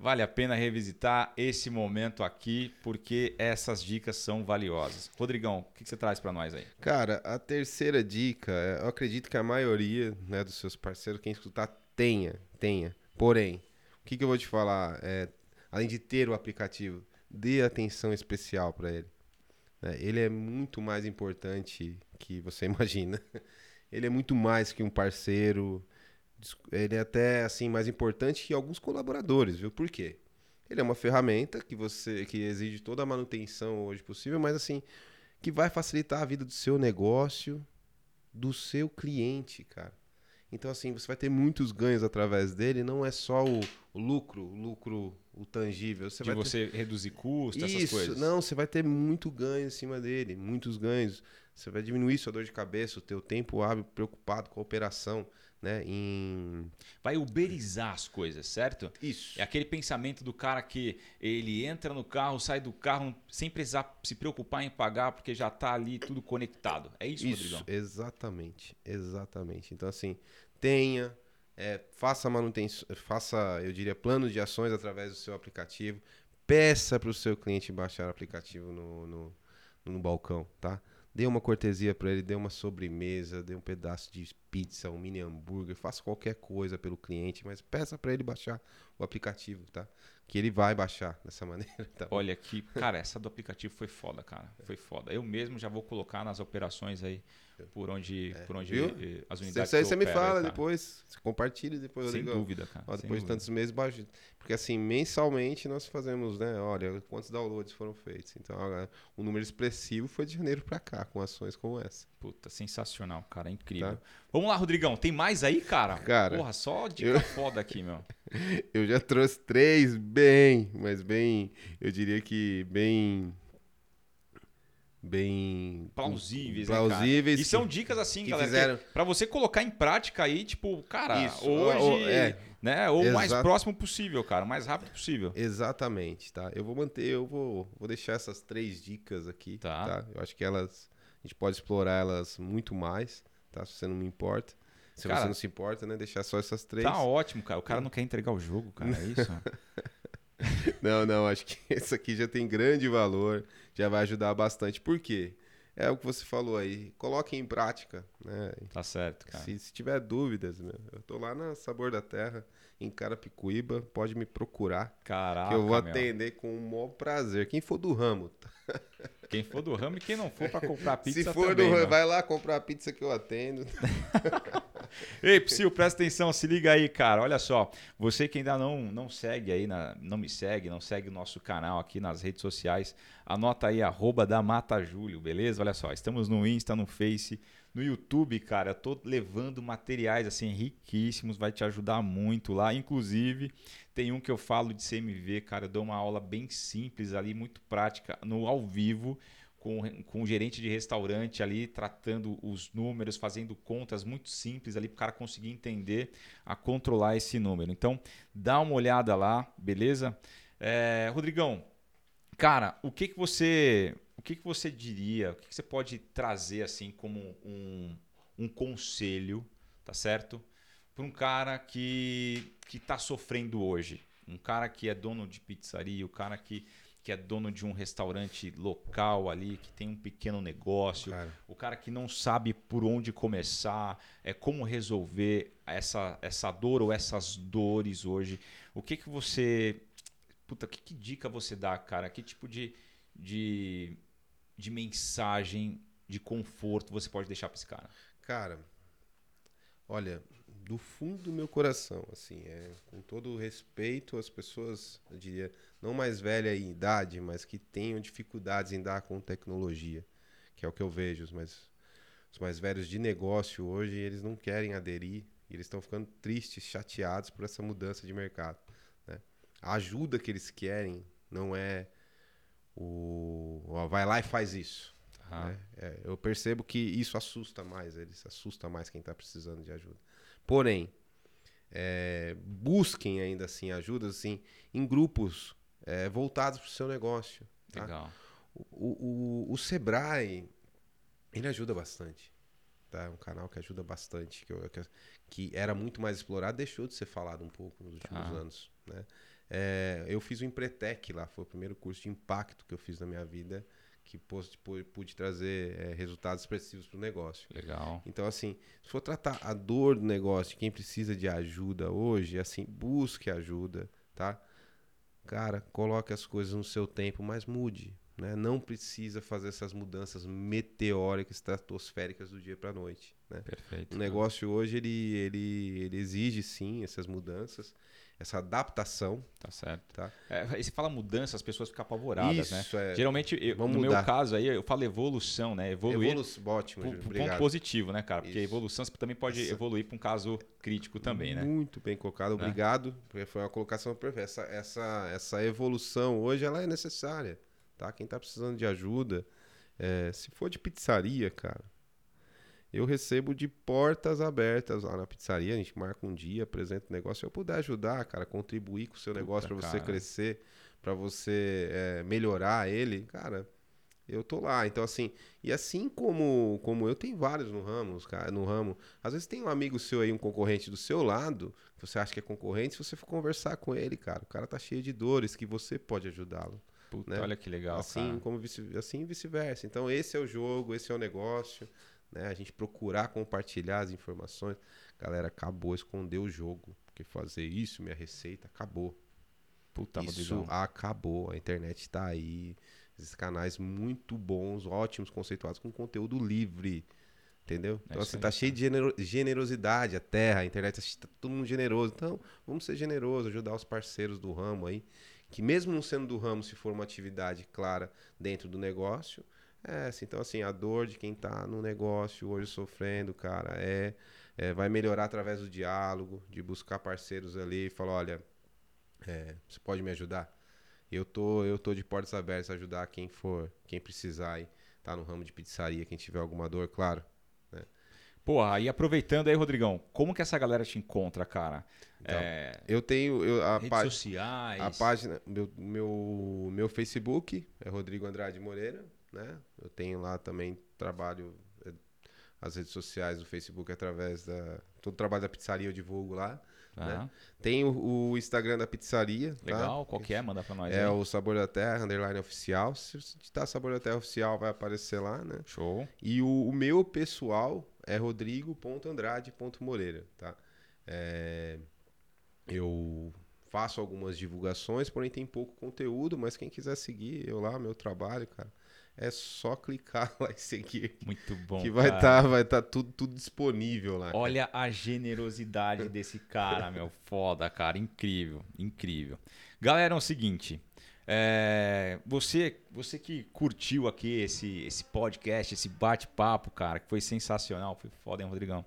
Vale a pena revisitar esse momento aqui, porque essas dicas são valiosas. Rodrigão, o que você traz para nós aí? Cara, a terceira dica, é, eu acredito que a maioria né, dos seus parceiros, quem escutar, tenha, tenha. Porém, o que, que eu vou te falar? É, além de ter o aplicativo, dê atenção especial para ele. né? Ele é muito mais importante que você imagina. Ele é muito mais que um parceiro. Ele é até assim mais importante que alguns colaboradores, viu? Por quê? Ele é uma ferramenta que você que exige toda a manutenção hoje possível, mas assim que vai facilitar a vida do seu negócio, do seu cliente, cara. Então, assim, você vai ter muitos ganhos através dele, não é só o, o lucro, o lucro, o tangível. Você de vai ter- você reduzir custos, essas Isso, coisas. não, você vai ter muito ganho em cima dele, muitos ganhos. Você vai diminuir sua dor de cabeça, o teu tempo hábil preocupado com a operação, né? Em Vai uberizar as coisas, certo? isso. É aquele pensamento do cara que ele entra no carro, sai do carro sem precisar se preocupar em pagar, porque já tá ali tudo conectado. É isso, Isso, Rodrigão? exatamente, exatamente. Então, assim, tenha, é, faça manutenção, faça, eu diria, plano de ações através do seu aplicativo. Peça para o seu cliente baixar o aplicativo no, no, no balcão, tá? Dê uma cortesia para ele, dê uma sobremesa, dê um pedaço de pizza, um mini hambúrguer, faça qualquer coisa pelo cliente, mas peça para ele baixar o aplicativo, tá? Que ele vai baixar dessa maneira, tá? Olha que, cara, essa do aplicativo foi foda, cara. Foi foda. Eu mesmo já vou colocar nas operações aí por onde, por onde viu? as unidades você, que você me aí, fala depois, você compartilha depois, Sem dúvida, cara. Ó, depois de dúvida. tantos meses, baixa. Porque assim, mensalmente nós fazemos, né? Olha, quantos downloads foram feitos. Então, um número expressivo foi de janeiro pra cá, com ações como essa. Puta, sensacional, cara. Incrível. Tá. Vamos lá, Rodrigão. Tem mais aí, cara? Cara, Porra, só dica eu- foda aqui, meu. Eu já trouxe três bem, mas bem, eu diria que bem. Bem. Plausíveis, né, plausíveis. E são dicas assim, que galera, fizeram- pra você colocar em prática aí, tipo, cara, Isso, hoje, ou- é. né, ou o mais próximo possível, cara, o mais rápido possível. Exatamente, tá? Eu vou manter, eu vou, vou deixar essas três dicas aqui, Tá. tá. Eu acho que elas, a gente pode explorar elas muito mais, tá? Se você não me importa. Se Cara, você não se importa, né? Deixar só essas três. Tá ótimo, cara. O cara não quer entregar o jogo, cara, é isso? Não, não, acho que esse aqui já tem grande valor, já vai ajudar bastante. Por quê? É o que você falou aí, coloque em prática, né? tá certo, cara. Se, se tiver dúvidas, meu, eu tô lá na Sabor da Terra, em Carapicuíba, pode me procurar, Caraca, que eu vou meu. atender com o maior prazer. Quem for do ramo, tá? Quem for do ramo e quem não for pra comprar pizza Se for também, do ramo, meu. vai lá comprar a pizza que eu atendo. Ei, Psyu, presta atenção, se liga aí, cara. Olha só, você que ainda não, não segue aí, na- não me segue, não segue o nosso canal aqui nas redes sociais, anota aí, arroba da Mata Júlio, beleza? Olha só, estamos no Insta, no Face, no YouTube, cara. Eu tô levando materiais assim riquíssimos, vai te ajudar muito lá. Inclusive, tem um que eu falo de CMV, cara. Eu dou uma aula bem simples ali, muito prática, no ao vivo com, com o gerente de restaurante ali, tratando os números, fazendo contas muito simples ali para o cara conseguir entender a controlar esse número. Então, dá uma olhada lá, beleza? É, Rodrigão, cara, o que, que você o que, que você diria, o que, que você pode trazer assim como um, um conselho, tá certo? Para um cara que que está sofrendo hoje, um cara que é dono de pizzaria, o cara que que é dono de um restaurante local ali, que tem um pequeno negócio, Cara. o cara que não sabe por onde começar, é como resolver essa, essa dor ou essas dores hoje. O que que você, puta, que, que dica você dá, cara? Que tipo de, de, de mensagem, de conforto você pode deixar para esse cara? Cara, olha, do fundo do meu coração, assim, é, com todo o respeito às pessoas, eu diria, não mais velhas em idade, mas que tenham dificuldades em dar com tecnologia, que é o que eu vejo, mas os mais velhos de negócio hoje, eles não querem aderir e eles estão ficando tristes, chateados por essa mudança de mercado. Né? A ajuda que eles querem não é o ó, vai lá e faz isso. Né? É, eu percebo que isso assusta mais eles, assusta mais quem está precisando de ajuda. Porém, é, busquem ainda assim ajuda assim, em grupos é, voltados para o seu negócio. Tá? Legal. O, o, o Sebrae, ele ajuda bastante. Tá? É um canal que ajuda bastante, que, eu- que, que era muito mais explorado, deixou de ser falado um pouco nos últimos Ah. anos. Né? É, eu fiz o Empretec lá, foi o primeiro curso de impacto que eu fiz na minha vida, que pôs- pu- pude trazer é, resultados expressivos para o negócio. Legal. Então, assim, se for tratar a dor do negócio, quem precisa de ajuda hoje, assim, busque ajuda, tá? Cara, coloque as coisas no seu tempo, mas mude, né? Não precisa fazer essas mudanças meteóricas, estratosféricas do dia para noite, né? Perfeito. O negócio hoje, ele, ele, ele exige, sim, essas mudanças, essa adaptação, Tá certo. tá? É, aí você fala mudança, as pessoas ficam apavoradas, né? Isso, é. Geralmente, eu- Vamos no meu mudar. caso aí, eu falo evolução, né? Evoluir Evolução, ótimo, pro, ponto positivo, né, cara? Porque Isso. evolução você também pode Essa- evoluir para um caso crítico também, né? Muito bem colocado, obrigado. porque Foi uma colocação perfeita. Essa, essa, essa evolução hoje ela é necessária, tá? Quem tá precisando de ajuda, é, se for de pizzaria, cara, eu recebo de portas abertas lá na pizzaria. A gente marca um dia, apresenta o negócio. Se eu puder ajudar, cara, contribuir com o seu Puta, negócio para você crescer, para você é, melhorar ele, cara. Eu tô lá, então assim, e assim como como eu tenho vários no ramo, cara, no ramo. Às vezes tem um amigo seu aí, um concorrente do seu lado, que você acha que é concorrente, se você for conversar com ele, cara, o cara tá cheio de dores que você pode ajudá-lo. Puta, né? olha que legal, assim cara. como vice, assim vice-versa. Então esse é o jogo, esse é o negócio, né? A gente procurar compartilhar as informações. Galera, acabou esconder o jogo, porque fazer isso, minha receita, acabou. Puta, Isso acabou. A internet está aí. Esses canais muito bons, ótimos, conceituados, com conteúdo livre. Entendeu? Então, É assim, tá cheio de genero- generosidade a terra, a internet tá todo mundo generoso. Então, vamos ser generosos, ajudar os parceiros do ramo aí. Que mesmo não sendo do ramo, se for uma atividade clara dentro do negócio, é assim, então assim, a dor de quem tá no negócio hoje sofrendo, cara, é, é, vai melhorar através do diálogo, de buscar parceiros ali e falar, olha, é, você pode me ajudar? Eu tô, eu tô de portas abertas a ajudar quem for, quem precisar aí, tá no ramo de pizzaria, quem tiver alguma dor, claro. Porra, e aproveitando aí, Rodrigão, como que essa galera te encontra, cara? Então, É, Eu tenho eu, a, redes sociais. a página, meu, meu, meu Facebook é Rodrigo Andrade Moreira, né? Eu tenho lá também trabalho é, as redes sociais do Facebook através da todo o trabalho da pizzaria eu divulgo lá. Tá. né? Tem o, o Instagram da pizzaria, tá? Legal, qual que é? Manda pra nós É aí. o Sabor da Terra, underline oficial. Se você digitar Sabor da Terra oficial, vai aparecer lá, né? Show. E o, o meu pessoal é rodrigo.andrade.moreira, tá? É, eu faço algumas divulgações, porém tem pouco conteúdo, mas quem quiser seguir eu lá, meu trabalho, cara, é só clicar lá e seguir. Muito bom. que vai cara. estar vai tá tudo, tudo disponível lá. cara. Olha a generosidade desse cara, meu. Foda, cara. Incrível, incrível. Galera, é o seguinte. é, você, você que curtiu aqui esse, esse podcast, esse bate-papo, cara, que foi sensacional. Foi foda, hein, Rodrigão?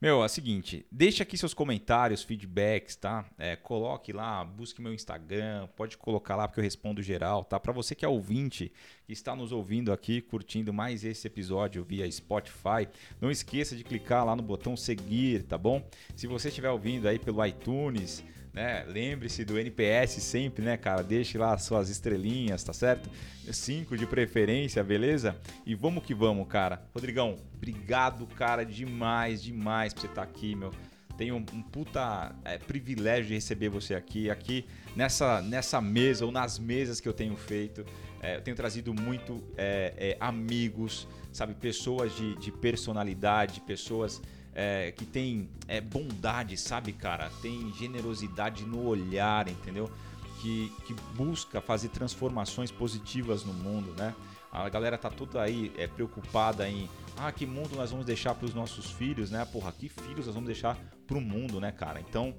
Meu, é o seguinte, deixa aqui seus comentários, feedbacks, tá? É, coloque lá, busque meu Instagram, pode colocar lá porque eu respondo geral, tá? Para você que é ouvinte, que está nos ouvindo aqui, curtindo mais esse episódio via Spotify, não esqueça de clicar lá no botão seguir, tá bom? Se você estiver ouvindo aí pelo iTunes, né? Lembre-se do NPS sempre, né, cara? Deixe lá as suas estrelinhas, tá certo? Cinco de preferência, beleza? E vamos que vamos, cara. Rodrigão, obrigado, cara, demais, demais por você estar aqui, meu. Tenho um, um puta é, privilégio de receber você aqui, aqui nessa, nessa mesa ou nas mesas que eu tenho feito. É, eu tenho trazido muito é, é, amigos, sabe, pessoas de, de personalidade, pessoas é, que têm é, bondade, sabe, cara? Tem generosidade no olhar, entendeu? Que, que busca fazer transformações positivas no mundo, né? A galera tá toda aí é, preocupada em ah, que mundo nós vamos deixar para os nossos filhos, né? Porra, que filhos nós vamos deixar pro mundo, né, cara? Então,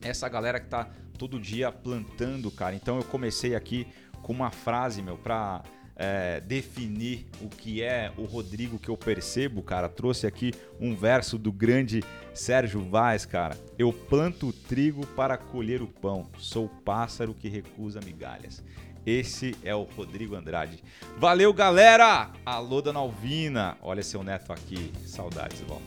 essa galera que tá todo dia plantando, cara. Então eu comecei aqui com uma frase, meu, pra é, definir o que é o Rodrigo que eu percebo, cara, trouxe aqui um verso do grande Sérgio Vaz, cara. Eu planto trigo para colher o pão, sou pássaro que recusa migalhas. Esse é o Rodrigo Andrade. Valeu, galera! Alô, Dona Alvina. Olha seu neto aqui. Saudades, vó.